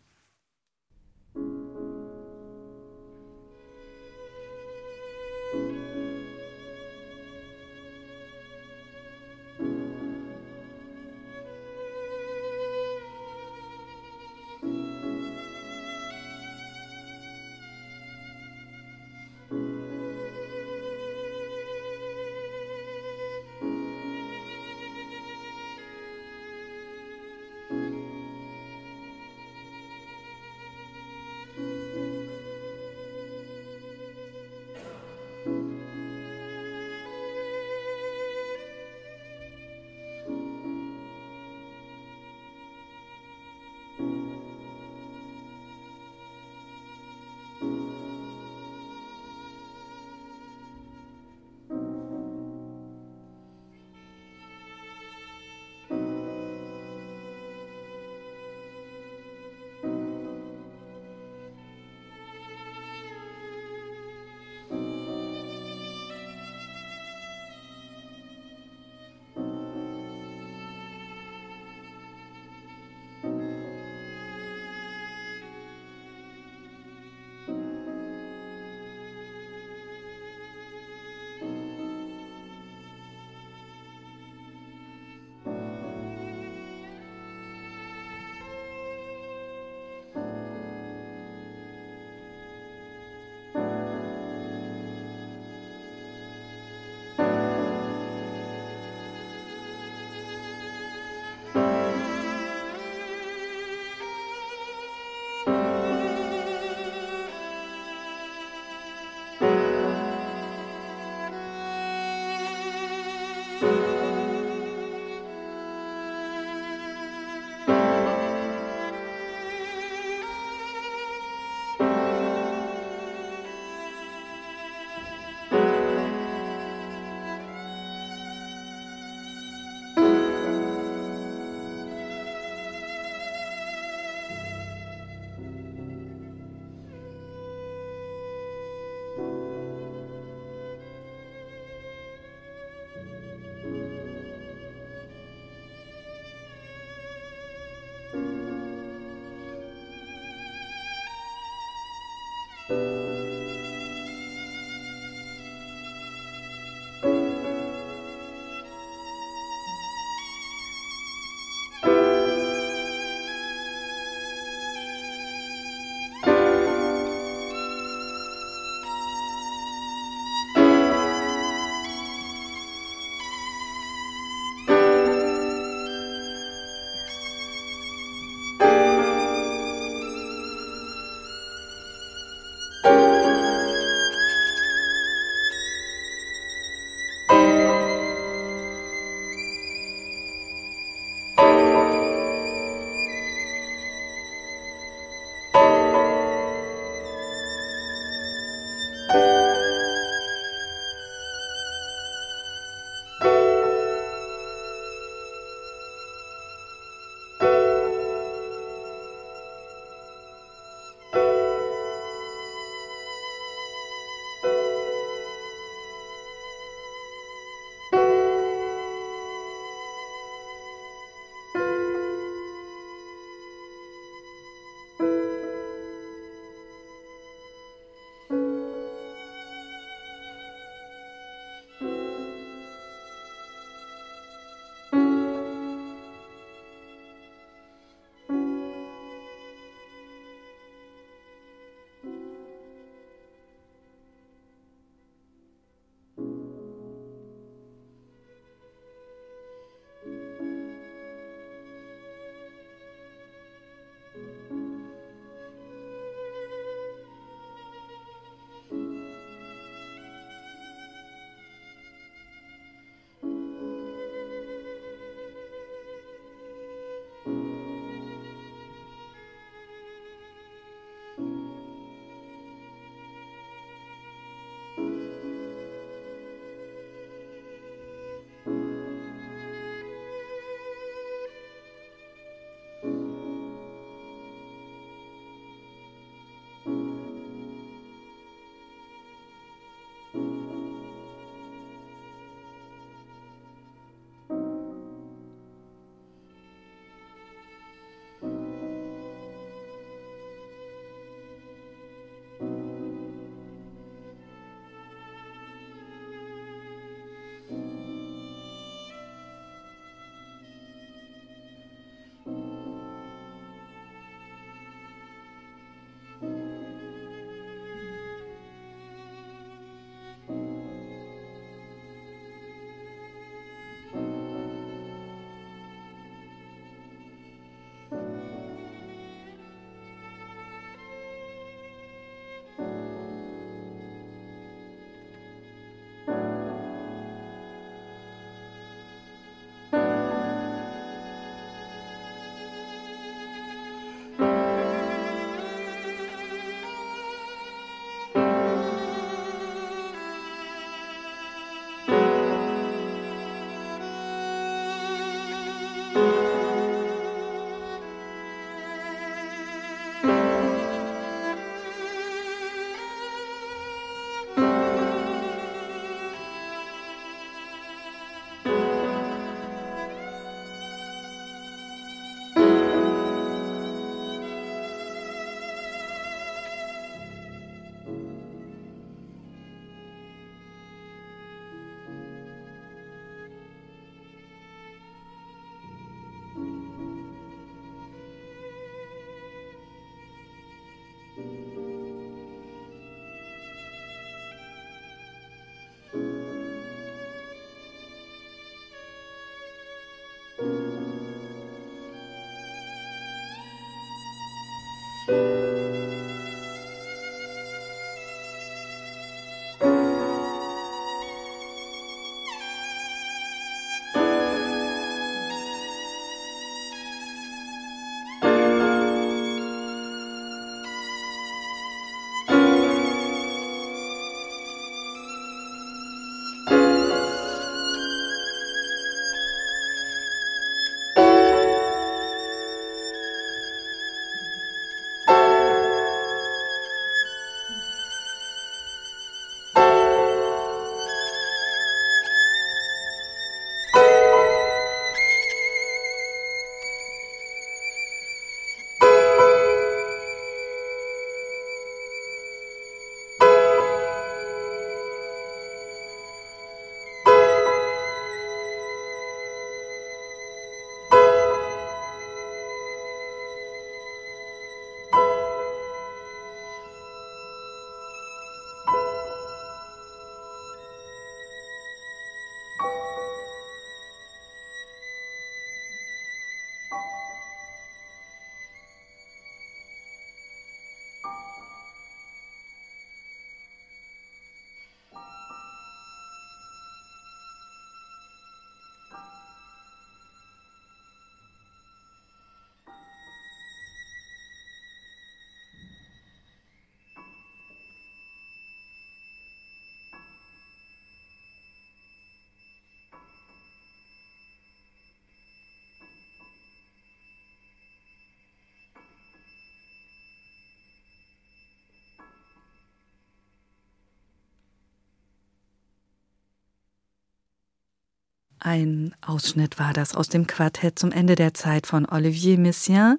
Ein Ausschnitt war das aus dem Quartett zum Ende der Zeit von Olivier Messiaen,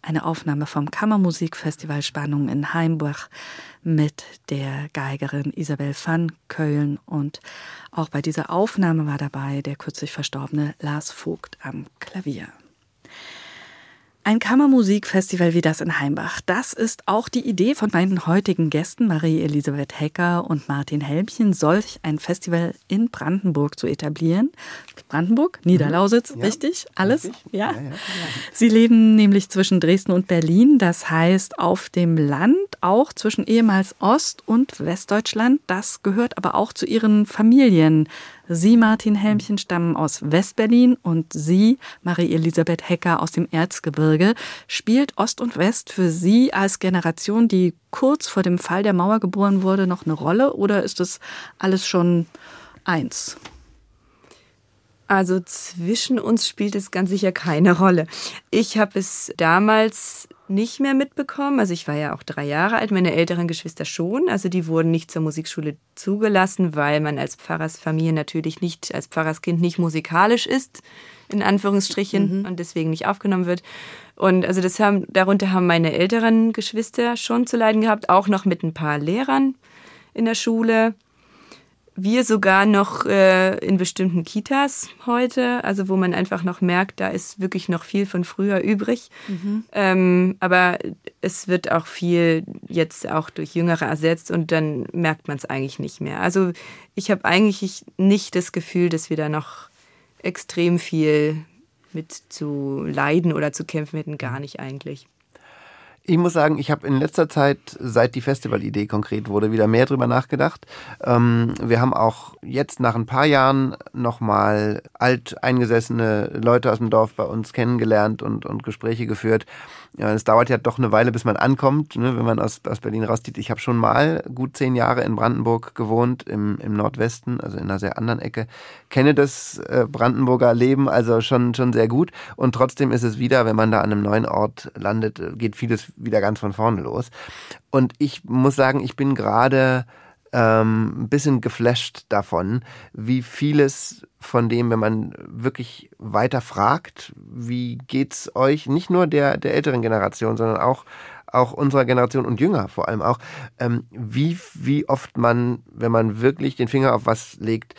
eine Aufnahme vom Kammermusikfestival Spannung in Heimbach mit der Geigerin Isabel van Köln und auch bei dieser Aufnahme war dabei der kürzlich verstorbene Lars Vogt am Klavier. Ein Kammermusikfestival wie das in Heimbach, das ist auch die Idee von meinen heutigen Gästen Marie-Elisabeth Hecker und Martin Helmchen, solch ein Festival in Brandenburg zu etablieren. Brandenburg, Niederlausitz, mhm. ja, richtig? Alles? Richtig. Ja? Ja, ja? Sie leben nämlich zwischen Dresden und Berlin, das heißt auf dem Land, auch zwischen ehemals Ost- und Westdeutschland. Das gehört aber auch zu ihren Familien. Sie, Martin Helmchen, stammen aus Westberlin und Sie, Marie-Elisabeth Hecker, aus dem Erzgebirge. Spielt Ost und West für Sie als Generation, die kurz vor dem Fall der Mauer geboren wurde, noch eine Rolle oder ist das alles schon eins? Also zwischen uns spielt es ganz sicher keine Rolle. Ich habe es damals nicht mehr mitbekommen. Also ich war ja auch drei Jahre alt, meine älteren Geschwister schon. Also die wurden nicht zur Musikschule zugelassen, weil man als Pfarrersfamilie natürlich nicht, als Pfarrerskind nicht musikalisch ist, in Anführungsstrichen, mhm. und deswegen nicht aufgenommen wird. Und also das haben, darunter haben meine älteren Geschwister schon zu leiden gehabt, auch noch mit ein paar Lehrern in der Schule wir sogar noch äh, in bestimmten Kitas heute, also wo man einfach noch merkt, da ist wirklich noch viel von früher übrig. Mhm. Ähm, aber es wird auch viel jetzt auch durch Jüngere ersetzt und dann merkt man es eigentlich nicht mehr. Also ich habe eigentlich nicht das Gefühl, dass wir da noch extrem viel mit zu leiden oder zu kämpfen hätten, gar nicht eigentlich. Ich muss sagen, ich habe in letzter Zeit, seit die Festivalidee konkret wurde, wieder mehr drüber nachgedacht. Ähm, wir haben auch jetzt nach ein paar Jahren nochmal alteingesessene Leute aus dem Dorf bei uns kennengelernt und, und Gespräche geführt. Ja, es dauert ja doch eine Weile, bis man ankommt, ne, wenn man aus, aus Berlin rauszieht. Ich habe schon mal gut zehn Jahre in Brandenburg gewohnt, im, im Nordwesten, also in einer sehr anderen Ecke. Kenne das äh, Brandenburger Leben also schon, schon sehr gut. Und trotzdem ist es wieder, wenn man da an einem neuen Ort landet, äh, geht vieles wieder ganz von vorne los. Und ich muss sagen, ich bin gerade ähm, ein bisschen geflasht davon, wie vieles von dem, wenn man wirklich weiter fragt, wie geht's euch, nicht nur der, der älteren Generation, sondern auch, auch unserer Generation und jünger vor allem auch, ähm, wie, wie oft man, wenn man wirklich den Finger auf was legt,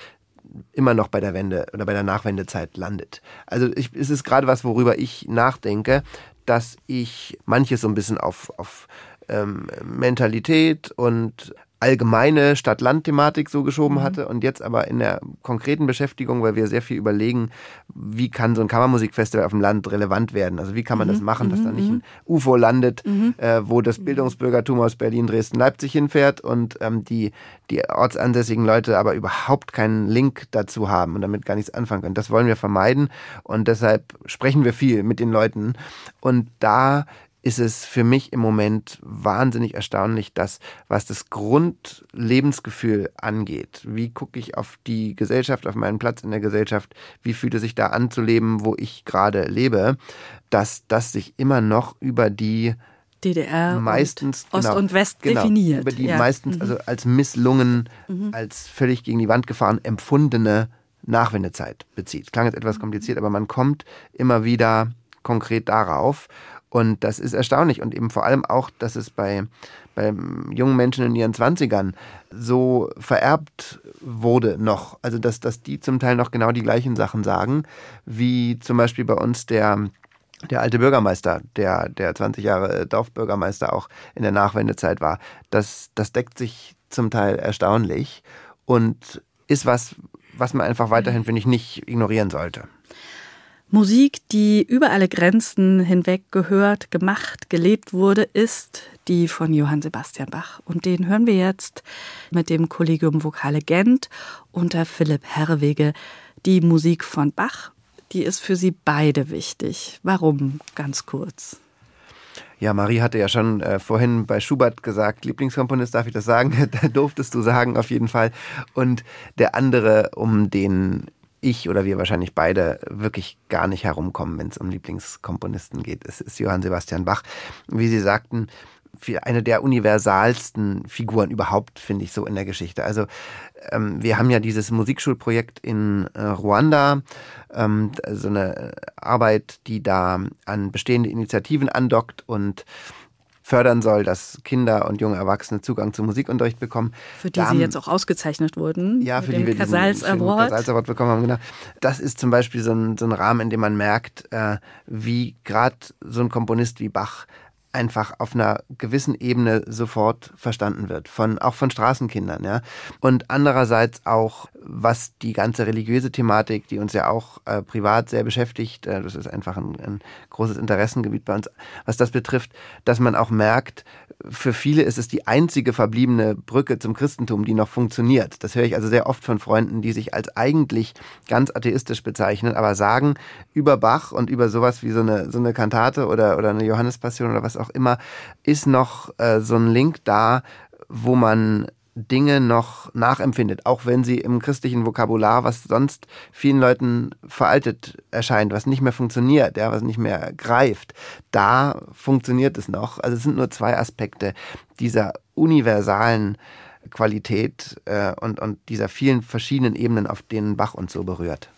immer noch bei der Wende oder bei der Nachwendezeit landet. Also ich, es ist gerade was, worüber ich nachdenke, dass ich manches so ein bisschen auf, auf ähm, Mentalität und allgemeine Stadt-Land-Thematik so geschoben mhm. hatte und jetzt aber in der konkreten Beschäftigung, weil wir sehr viel überlegen, wie kann so ein Kammermusikfestival auf dem Land relevant werden? Also wie kann man mhm. das machen, dass da nicht mhm. ein UFO landet, mhm. äh, wo das Bildungsbürgertum aus Berlin, Dresden, Leipzig hinfährt und ähm, die, die ortsansässigen Leute aber überhaupt keinen Link dazu haben und damit gar nichts anfangen können. Das wollen wir vermeiden und deshalb sprechen wir viel mit den Leuten und da ist es für mich im Moment wahnsinnig erstaunlich, dass was das Grundlebensgefühl angeht, wie gucke ich auf die Gesellschaft, auf meinen Platz in der Gesellschaft, wie fühlt es sich da an zu leben, wo ich gerade lebe, dass das sich immer noch über die DDR meistens und Ost genau, und West genau, definiert. Über die ja. meistens mhm. also als misslungen, mhm. als völlig gegen die Wand gefahren empfundene Nachwendezeit bezieht. Klang jetzt etwas mhm. kompliziert, aber man kommt immer wieder konkret darauf. Und das ist erstaunlich und eben vor allem auch, dass es bei, bei jungen Menschen in ihren Zwanzigern so vererbt wurde noch. Also dass, dass die zum Teil noch genau die gleichen Sachen sagen, wie zum Beispiel bei uns der, der alte Bürgermeister, der, der 20 Jahre Dorfbürgermeister auch in der Nachwendezeit war. Das, das deckt sich zum Teil erstaunlich und ist was, was man einfach weiterhin, finde ich, nicht ignorieren sollte. Musik, die über alle Grenzen hinweg gehört, gemacht, gelebt wurde, ist die von Johann Sebastian Bach. Und den hören wir jetzt mit dem Kollegium Vokale Gent unter Philipp Herrewege. Die Musik von Bach, die ist für Sie beide wichtig. Warum? Ganz kurz. Ja, Marie hatte ja schon äh, vorhin bei Schubert gesagt, Lieblingskomponist, darf ich das sagen? da durftest du sagen, auf jeden Fall. Und der andere, um den ich oder wir wahrscheinlich beide wirklich gar nicht herumkommen, wenn es um Lieblingskomponisten geht. Es ist Johann Sebastian Bach. Wie Sie sagten, eine der universalsten Figuren überhaupt, finde ich, so in der Geschichte. Also ähm, wir haben ja dieses Musikschulprojekt in äh, Ruanda, ähm, so eine Arbeit, die da an bestehende Initiativen andockt und fördern soll, dass Kinder und junge Erwachsene Zugang zum Musikunterricht bekommen. Für die da sie jetzt auch ausgezeichnet wurden. Ja, für die wir Casals Award. Casals Award bekommen haben, genau. Das ist zum Beispiel so ein, so ein Rahmen, in dem man merkt, äh, wie gerade so ein Komponist wie Bach einfach auf einer gewissen Ebene sofort verstanden wird, von, auch von Straßenkindern, ja. Und andererseits auch, was die ganze religiöse Thematik, die uns ja auch äh, privat sehr beschäftigt, äh, das ist einfach ein, ein großes Interessengebiet bei uns, was das betrifft, dass man auch merkt, für viele ist es die einzige verbliebene Brücke zum Christentum, die noch funktioniert. Das höre ich also sehr oft von Freunden, die sich als eigentlich ganz atheistisch bezeichnen, aber sagen, über Bach und über sowas wie so eine, so eine Kantate oder, oder eine Johannespassion oder was auch immer, ist noch äh, so ein Link da, wo man Dinge noch nachempfindet, auch wenn sie im christlichen Vokabular, was sonst vielen Leuten veraltet erscheint, was nicht mehr funktioniert, ja, was nicht mehr greift, da funktioniert es noch. Also es sind nur zwei Aspekte dieser universalen Qualität äh, und, und dieser vielen verschiedenen Ebenen, auf denen Bach uns so berührt.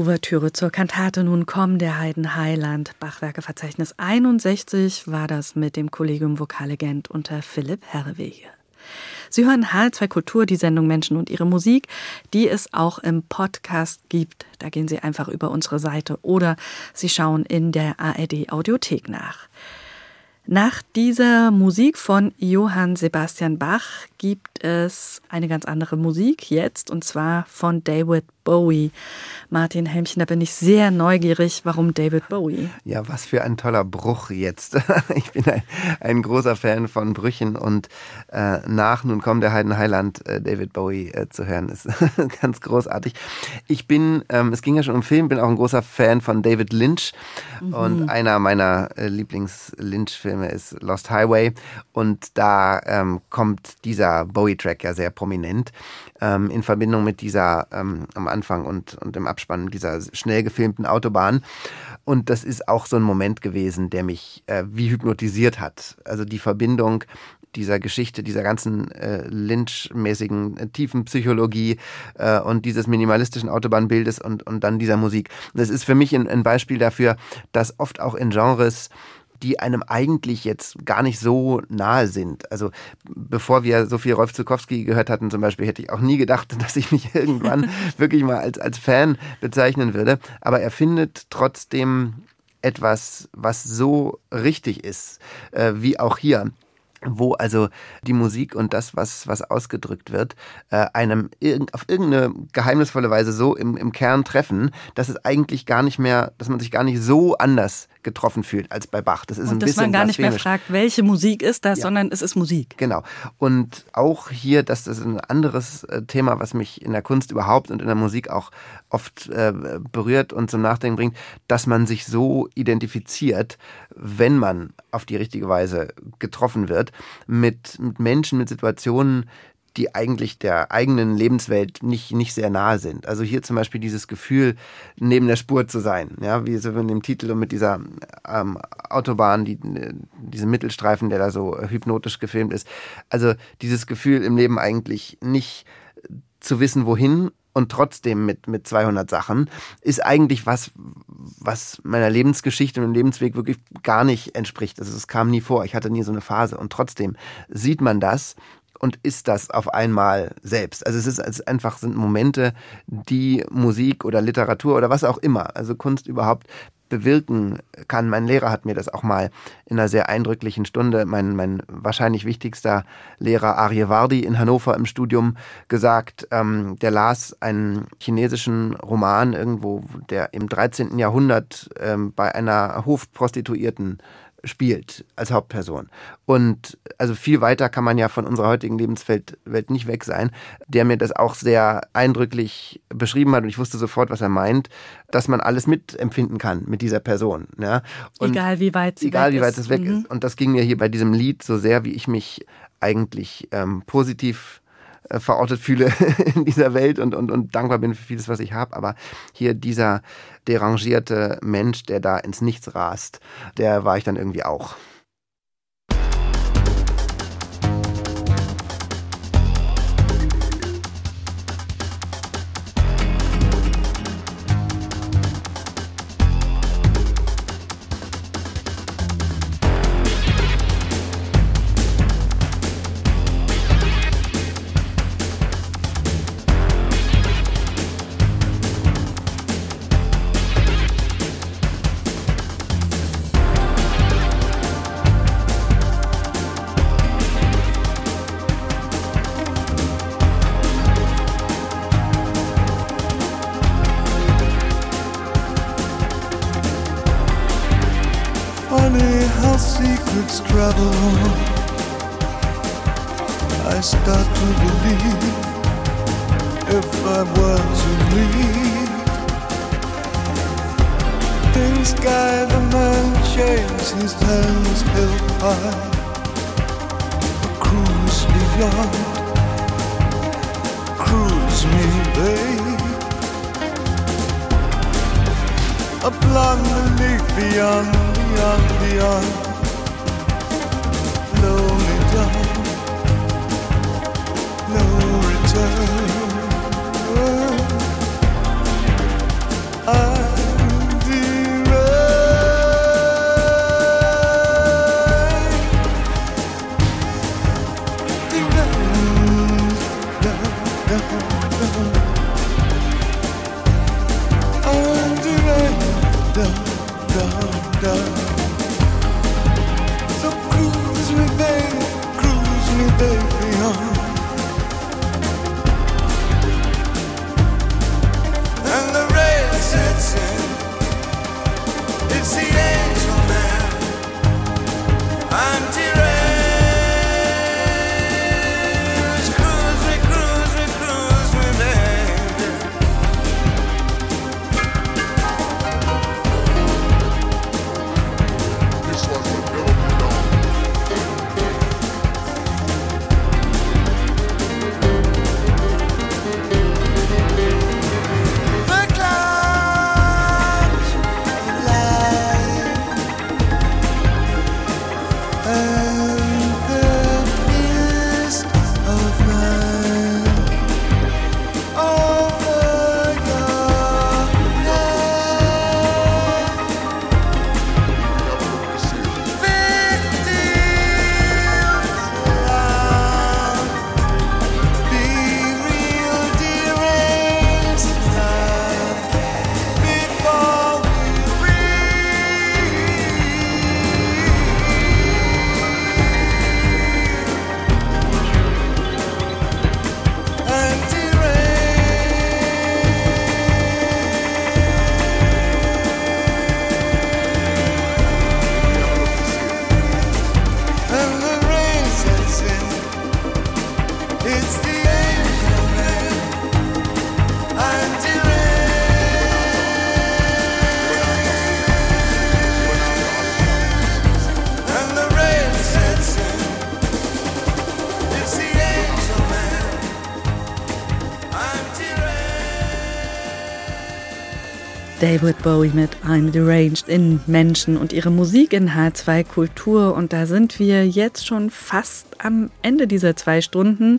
Ouvertüre zur Kantate Nun komm der Heiden Heiland, Bachwerkeverzeichnis 61 war das mit dem Kollegium Vokale Gent unter Philipp Herrewege. Sie hören H2 Kultur, die Sendung Menschen und ihre Musik, die es auch im Podcast gibt. Da gehen Sie einfach über unsere Seite oder Sie schauen in der ARD Audiothek nach. Nach dieser Musik von Johann Sebastian Bach gibt es eine ganz andere Musik jetzt und zwar von David Bowie. Martin Helmchen, da bin ich sehr neugierig. Warum David Bowie? Ja, was für ein toller Bruch jetzt. Ich bin ein, ein großer Fan von Brüchen und äh, nach Nun kommt der Heiden Heiland äh, David Bowie äh, zu hören, ist ganz großartig. Ich bin, ähm, es ging ja schon um Film, bin auch ein großer Fan von David Lynch mhm. und einer meiner äh, Lieblings-Lynch-Filme ist Lost Highway und da ähm, kommt dieser Bowie-Track ja sehr prominent ähm, in Verbindung mit dieser ähm, am Anfang und, und im Abspann dieser schnell gefilmten Autobahn. Und das ist auch so ein Moment gewesen, der mich äh, wie hypnotisiert hat. Also die Verbindung dieser Geschichte, dieser ganzen äh, Lynch-mäßigen äh, tiefen Psychologie äh, und dieses minimalistischen Autobahnbildes und, und dann dieser Musik. das ist für mich ein, ein Beispiel dafür, dass oft auch in Genres die einem eigentlich jetzt gar nicht so nahe sind. Also bevor wir so viel Rolf Zukowski gehört hatten zum Beispiel, hätte ich auch nie gedacht, dass ich mich irgendwann wirklich mal als, als Fan bezeichnen würde. Aber er findet trotzdem etwas, was so richtig ist, äh, wie auch hier wo also die Musik und das, was, was ausgedrückt wird, äh, einem irg auf irgendeine geheimnisvolle Weise so im, im Kern treffen, dass es eigentlich gar nicht mehr, dass man sich gar nicht so anders getroffen fühlt als bei Bach. Das ist und ein dass bisschen man gar nicht mehr fragt, welche Musik ist das, ja. sondern es ist Musik. Genau. Und auch hier, dass das ein anderes äh, Thema, was mich in der Kunst überhaupt und in der Musik auch oft äh, berührt und zum Nachdenken bringt, dass man sich so identifiziert, wenn man auf die richtige Weise getroffen wird, mit, mit Menschen, mit Situationen, die eigentlich der eigenen Lebenswelt nicht, nicht sehr nahe sind. Also hier zum Beispiel dieses Gefühl, neben der Spur zu sein, ja, wie so in dem Titel und mit dieser ähm, Autobahn, die, diesem Mittelstreifen, der da so hypnotisch gefilmt ist. Also dieses Gefühl im Leben eigentlich nicht zu wissen, wohin und trotzdem mit, mit 200 Sachen, ist eigentlich was, was meiner Lebensgeschichte und Lebensweg wirklich gar nicht entspricht. Also es kam nie vor. Ich hatte nie so eine Phase. Und trotzdem sieht man das und ist das auf einmal selbst. Also es ist es einfach sind Momente, die Musik oder Literatur oder was auch immer, also Kunst überhaupt bewirken kann. Mein Lehrer hat mir das auch mal in einer sehr eindrücklichen Stunde, mein, mein wahrscheinlich wichtigster Lehrer Aryevardi in Hannover im Studium gesagt. Ähm, der las einen chinesischen Roman irgendwo, der im 13. Jahrhundert ähm, bei einer Hofprostituierten spielt als Hauptperson. Und also viel weiter kann man ja von unserer heutigen Lebenswelt Welt nicht weg sein, der mir das auch sehr eindrücklich beschrieben hat und ich wusste sofort, was er meint, dass man alles mitempfinden kann mit dieser Person. Ja? Und egal wie weit sie egal, wie weit es weg mhm. ist. Und das ging mir hier bei diesem Lied so sehr, wie ich mich eigentlich ähm, positiv verortet fühle in dieser Welt und, und, und dankbar bin für vieles, was ich habe. Aber hier dieser derangierte Mensch, der da ins Nichts rast, der war ich dann irgendwie auch. secrets travel, I start to believe if I were to leave, things sky the man shakes his hands held high, cruise me young, cruise me babe. A blonde beyond, beyond, beyond. winter David Bowie mit I'm Deranged in Menschen und ihre Musik in H2 Kultur. Und da sind wir jetzt schon fast am Ende dieser zwei Stunden.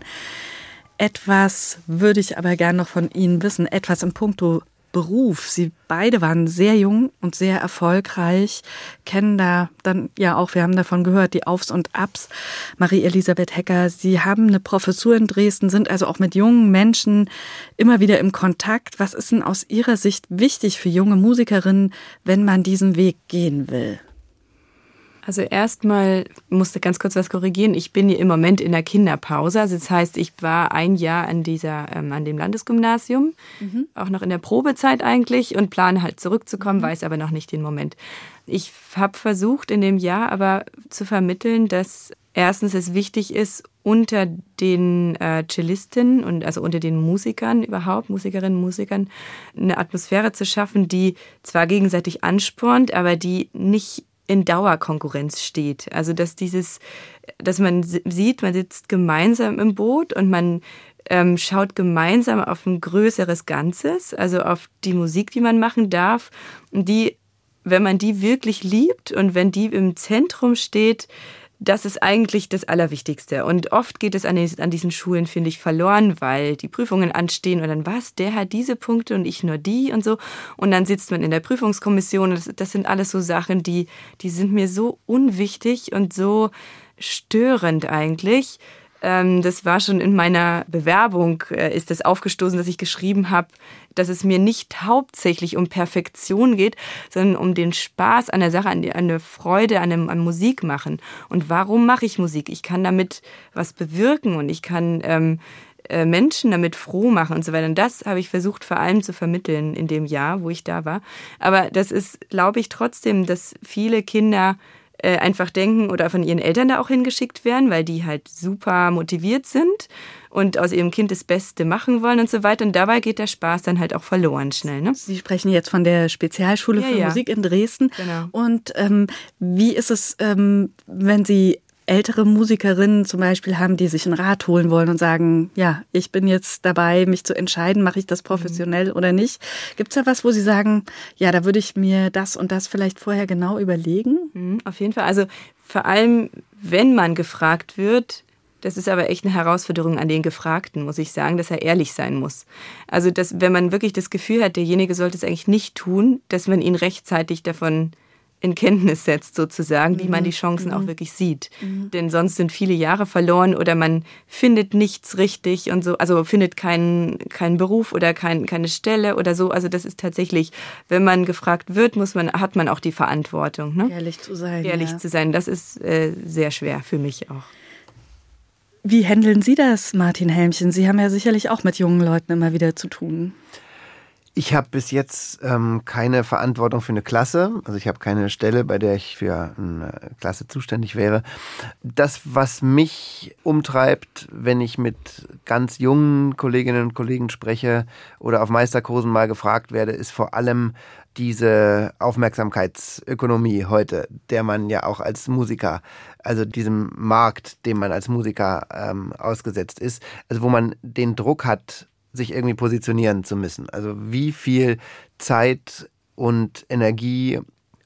Etwas würde ich aber gern noch von Ihnen wissen, etwas im Punkto Beruf. Sie beide waren sehr jung und sehr erfolgreich, kennen da dann ja auch, wir haben davon gehört, die Aufs und Abs. Marie-Elisabeth Hecker, Sie haben eine Professur in Dresden, sind also auch mit jungen Menschen immer wieder im Kontakt. Was ist denn aus Ihrer Sicht wichtig für junge Musikerinnen, wenn man diesen Weg gehen will? Also erstmal musste ganz kurz was korrigieren. Ich bin im Moment in der Kinderpause. Also das heißt, ich war ein Jahr an dieser, ähm, an dem Landesgymnasium, mhm. auch noch in der Probezeit eigentlich und plane halt zurückzukommen, mhm. weiß aber noch nicht den Moment. Ich habe versucht in dem Jahr aber zu vermitteln, dass erstens es wichtig ist, unter den äh, Cellistinnen und also unter den Musikern überhaupt, Musikerinnen und Musikern, eine Atmosphäre zu schaffen, die zwar gegenseitig anspornt, aber die nicht in Dauerkonkurrenz steht. Also dass dieses, dass man sieht, man sitzt gemeinsam im Boot und man ähm, schaut gemeinsam auf ein größeres Ganzes, also auf die Musik, die man machen darf, die, wenn man die wirklich liebt und wenn die im Zentrum steht, das ist eigentlich das Allerwichtigste. Und oft geht es an, an diesen Schulen, finde ich, verloren, weil die Prüfungen anstehen und dann was, der hat diese Punkte und ich nur die und so. Und dann sitzt man in der Prüfungskommission. Das, das sind alles so Sachen, die, die sind mir so unwichtig und so störend eigentlich. Ähm, das war schon in meiner Bewerbung, äh, ist das aufgestoßen, dass ich geschrieben habe, dass es mir nicht hauptsächlich um Perfektion geht, sondern um den Spaß an der Sache, an der Freude an dem an Musik machen. Und warum mache ich Musik? Ich kann damit was bewirken und ich kann ähm, äh, Menschen damit froh machen und so weiter. Und das habe ich versucht vor allem zu vermitteln in dem Jahr, wo ich da war. Aber das ist, glaube ich, trotzdem, dass viele Kinder äh, einfach denken oder von ihren Eltern da auch hingeschickt werden, weil die halt super motiviert sind und aus ihrem Kind das Beste machen wollen und so weiter. Und dabei geht der Spaß dann halt auch verloren schnell. Ne? Sie sprechen jetzt von der Spezialschule ja, für ja. Musik in Dresden. Genau. Und ähm, wie ist es, ähm, wenn Sie ältere Musikerinnen zum Beispiel haben, die sich einen Rat holen wollen und sagen, ja, ich bin jetzt dabei, mich zu entscheiden, mache ich das professionell mhm. oder nicht. Gibt es da was, wo Sie sagen, ja, da würde ich mir das und das vielleicht vorher genau überlegen? Mhm, auf jeden Fall. Also vor allem, wenn man gefragt wird, das ist aber echt eine Herausforderung an den Gefragten, muss ich sagen, dass er ehrlich sein muss. Also, dass, wenn man wirklich das Gefühl hat, derjenige sollte es eigentlich nicht tun, dass man ihn rechtzeitig davon in Kenntnis setzt, sozusagen, wie man mhm. die Chancen mhm. auch wirklich sieht. Mhm. Denn sonst sind viele Jahre verloren oder man findet nichts richtig und so, also findet keinen, keinen Beruf oder kein, keine Stelle oder so. Also das ist tatsächlich, wenn man gefragt wird, muss man, hat man auch die Verantwortung. Ne? Ehrlich zu sein. Ehrlich ja. zu sein. Das ist äh, sehr schwer für mich auch. Wie handeln Sie das, Martin Helmchen? Sie haben ja sicherlich auch mit jungen Leuten immer wieder zu tun. Ich habe bis jetzt ähm, keine Verantwortung für eine Klasse. Also ich habe keine Stelle, bei der ich für eine Klasse zuständig wäre. Das, was mich umtreibt, wenn ich mit ganz jungen Kolleginnen und Kollegen spreche oder auf Meisterkursen mal gefragt werde, ist vor allem diese Aufmerksamkeitsökonomie heute, der man ja auch als Musiker, also diesem Markt, dem man als Musiker ähm, ausgesetzt ist, also wo man den Druck hat, sich irgendwie positionieren zu müssen. Also wie viel Zeit und Energie,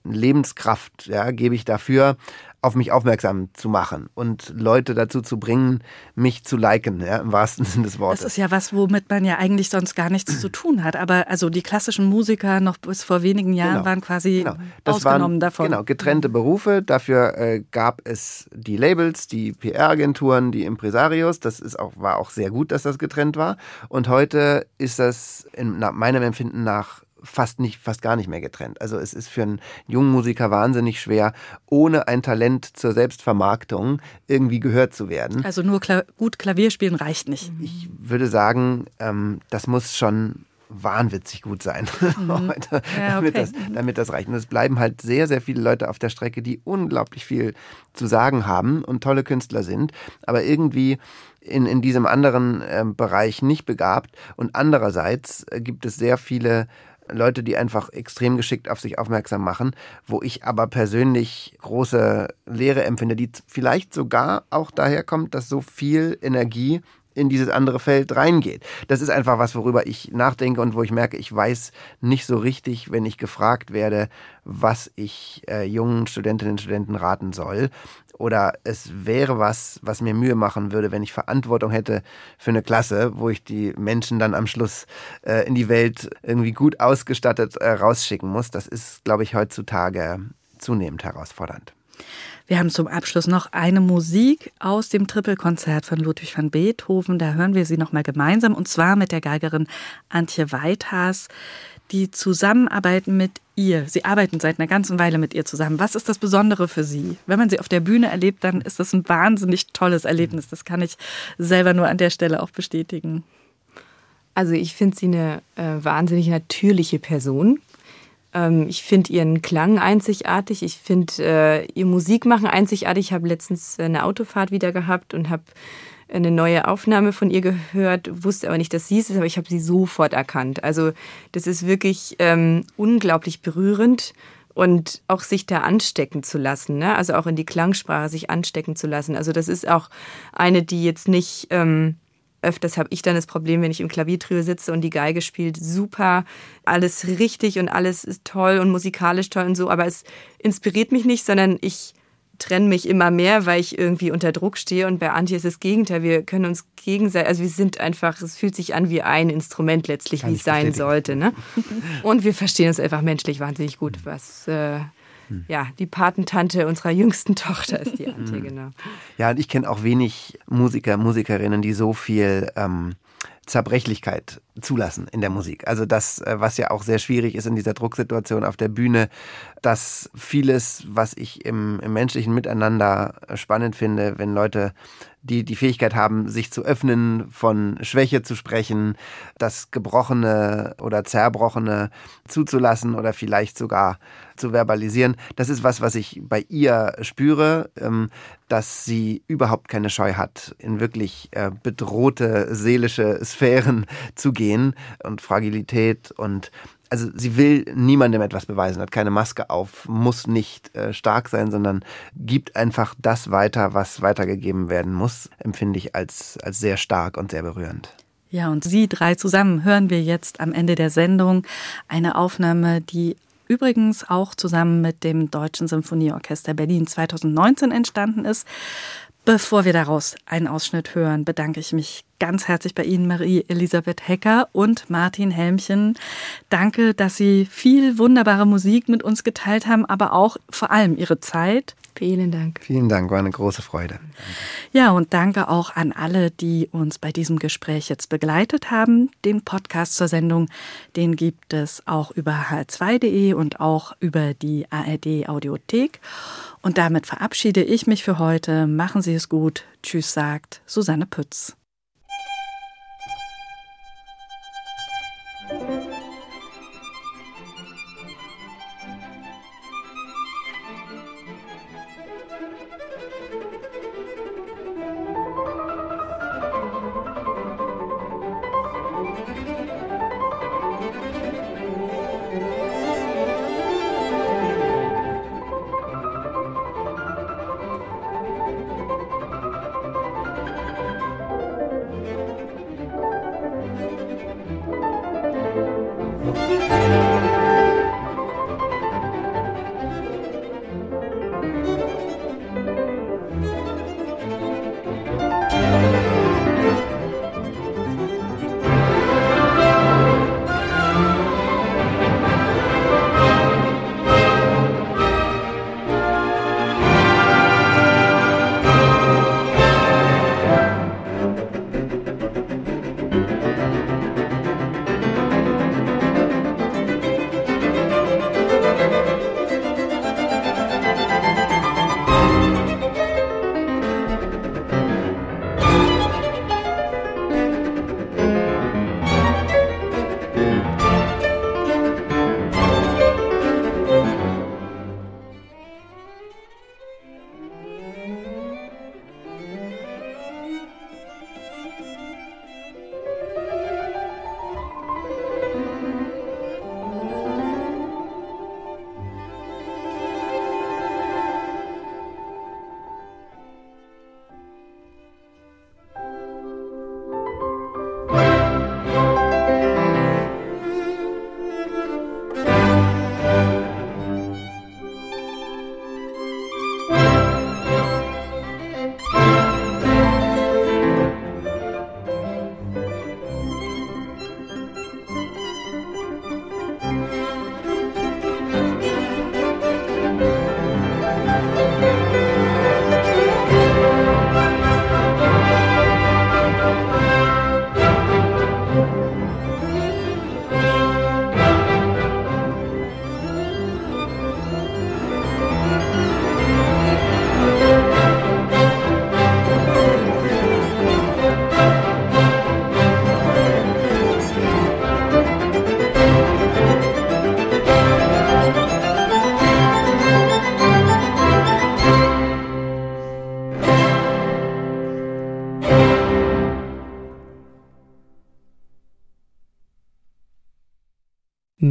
Lebenskraft ja, gebe ich dafür, auf mich aufmerksam zu machen und Leute dazu zu bringen, mich zu liken, ja, im wahrsten Sinne des Wortes. Das ist ja was, womit man ja eigentlich sonst gar nichts zu tun hat. Aber also die klassischen Musiker noch bis vor wenigen Jahren Genau. waren quasi Genau. Das ausgenommen waren, davon. Genau, getrennte Berufe. Dafür äh, gab es die Labels, die PR-Agenturen, die Impresarios. Das ist auch, war auch sehr gut, dass das getrennt war. Und heute ist das in nach meinem Empfinden nach fast nicht, fast gar nicht mehr getrennt. Also es ist für einen jungen Musiker wahnsinnig schwer, ohne ein Talent zur Selbstvermarktung irgendwie gehört zu werden. Also nur Kla gut Klavier spielen reicht nicht. Ich würde sagen, ähm, das muss schon wahnwitzig gut sein, heute, Ja, damit, okay. das, damit das reicht. Und es bleiben halt sehr, sehr viele Leute auf der Strecke, die unglaublich viel zu sagen haben und tolle Künstler sind, aber irgendwie in, in diesem anderen ähm, Bereich nicht begabt. Und andererseits äh, gibt es sehr viele Leute, die einfach extrem geschickt auf sich aufmerksam machen, wo ich aber persönlich große Lehre empfinde, die vielleicht sogar auch daher kommt, dass so viel Energie in dieses andere Feld reingeht. Das ist einfach was, worüber ich nachdenke und wo ich merke, ich weiß nicht so richtig, wenn ich gefragt werde, was ich äh, jungen Studentinnen und Studenten raten soll. Oder es wäre was, was mir Mühe machen würde, wenn ich Verantwortung hätte für eine Klasse, wo ich die Menschen dann am Schluss äh, in die Welt irgendwie gut ausgestattet äh, rausschicken muss. Das ist, glaube ich, heutzutage zunehmend herausfordernd. Wir haben zum Abschluss noch eine Musik aus dem Trippelkonzert von Ludwig van Beethoven. Da hören wir sie nochmal gemeinsam und zwar mit der Geigerin Antje Weithas, die zusammenarbeiten mit ihr. Sie arbeiten seit einer ganzen Weile mit ihr zusammen. Was ist das Besondere für Sie? Wenn man sie auf der Bühne erlebt, dann ist das ein wahnsinnig tolles Erlebnis. Das kann ich selber nur an der Stelle auch bestätigen. Also ich finde sie eine äh, wahnsinnig natürliche Person. Ähm, ich finde ihren Klang einzigartig. Ich finde äh, ihr Musikmachen einzigartig. Ich habe letztens eine Autofahrt wieder gehabt und habe eine neue Aufnahme von ihr gehört, wusste aber nicht, dass sie es ist, aber ich habe sie sofort erkannt. Also das ist wirklich ähm, unglaublich berührend und auch sich da anstecken zu lassen, ne? also auch in die Klangsprache sich anstecken zu lassen. Also das ist auch eine, die jetzt nicht ähm, öfters habe ich dann das Problem, wenn ich im Klaviertrio sitze und die Geige spielt super, alles richtig und alles ist toll und musikalisch toll und so, aber es inspiriert mich nicht, sondern ich trenne mich immer mehr, weil ich irgendwie unter Druck stehe und bei Antje ist das Gegenteil. Wir können uns gegenseitig, also wir sind einfach, es fühlt sich an wie ein Instrument letztlich, Kann wie es sein sollte. Ne? Und wir verstehen uns einfach menschlich wahnsinnig gut, was äh, hm. ja, die Patentante unserer jüngsten Tochter ist die Antje, hm. genau. Ja, und ich kenne auch wenig Musiker, Musikerinnen, die so viel ähm, Zerbrechlichkeit zulassen in der Musik. Also das, äh, was ja auch sehr schwierig ist in dieser Drucksituation auf der Bühne, dass vieles, was ich im, im menschlichen Miteinander spannend finde, wenn Leute die die Fähigkeit haben, sich zu öffnen, von Schwäche zu sprechen, das Gebrochene oder Zerbrochene zuzulassen oder vielleicht sogar zu verbalisieren. Das ist was, was ich bei ihr spüre, ähm, dass sie überhaupt keine Scheu hat, in wirklich äh, bedrohte seelische Sphären zu gehen und Fragilität und also sie will niemandem etwas beweisen, hat keine Maske auf, muss nicht äh, stark sein, sondern gibt einfach das weiter, was weitergegeben werden muss, empfinde ich als, als sehr stark und sehr berührend. Ja, und Sie drei zusammen hören wir jetzt am Ende der Sendung eine Aufnahme, die übrigens auch zusammen mit dem Deutschen Symphonieorchester Berlin 2019 entstanden ist. Bevor wir daraus einen Ausschnitt hören, bedanke ich mich ganz herzlich bei Ihnen, Marie-Elisabeth Hecker und Martin Helmchen. Danke, dass Sie viel wunderbare Musik mit uns geteilt haben, aber auch vor allem Ihre Zeit. Vielen Dank. Vielen Dank, war eine große Freude. Ja, und danke auch an alle, die uns bei diesem Gespräch jetzt begleitet haben. Den Podcast zur Sendung, den gibt es auch über hl2.de und auch über die ARD Audiothek. Und damit verabschiede ich mich für heute. Machen Sie es gut. Tschüss, sagt Susanne Pütz.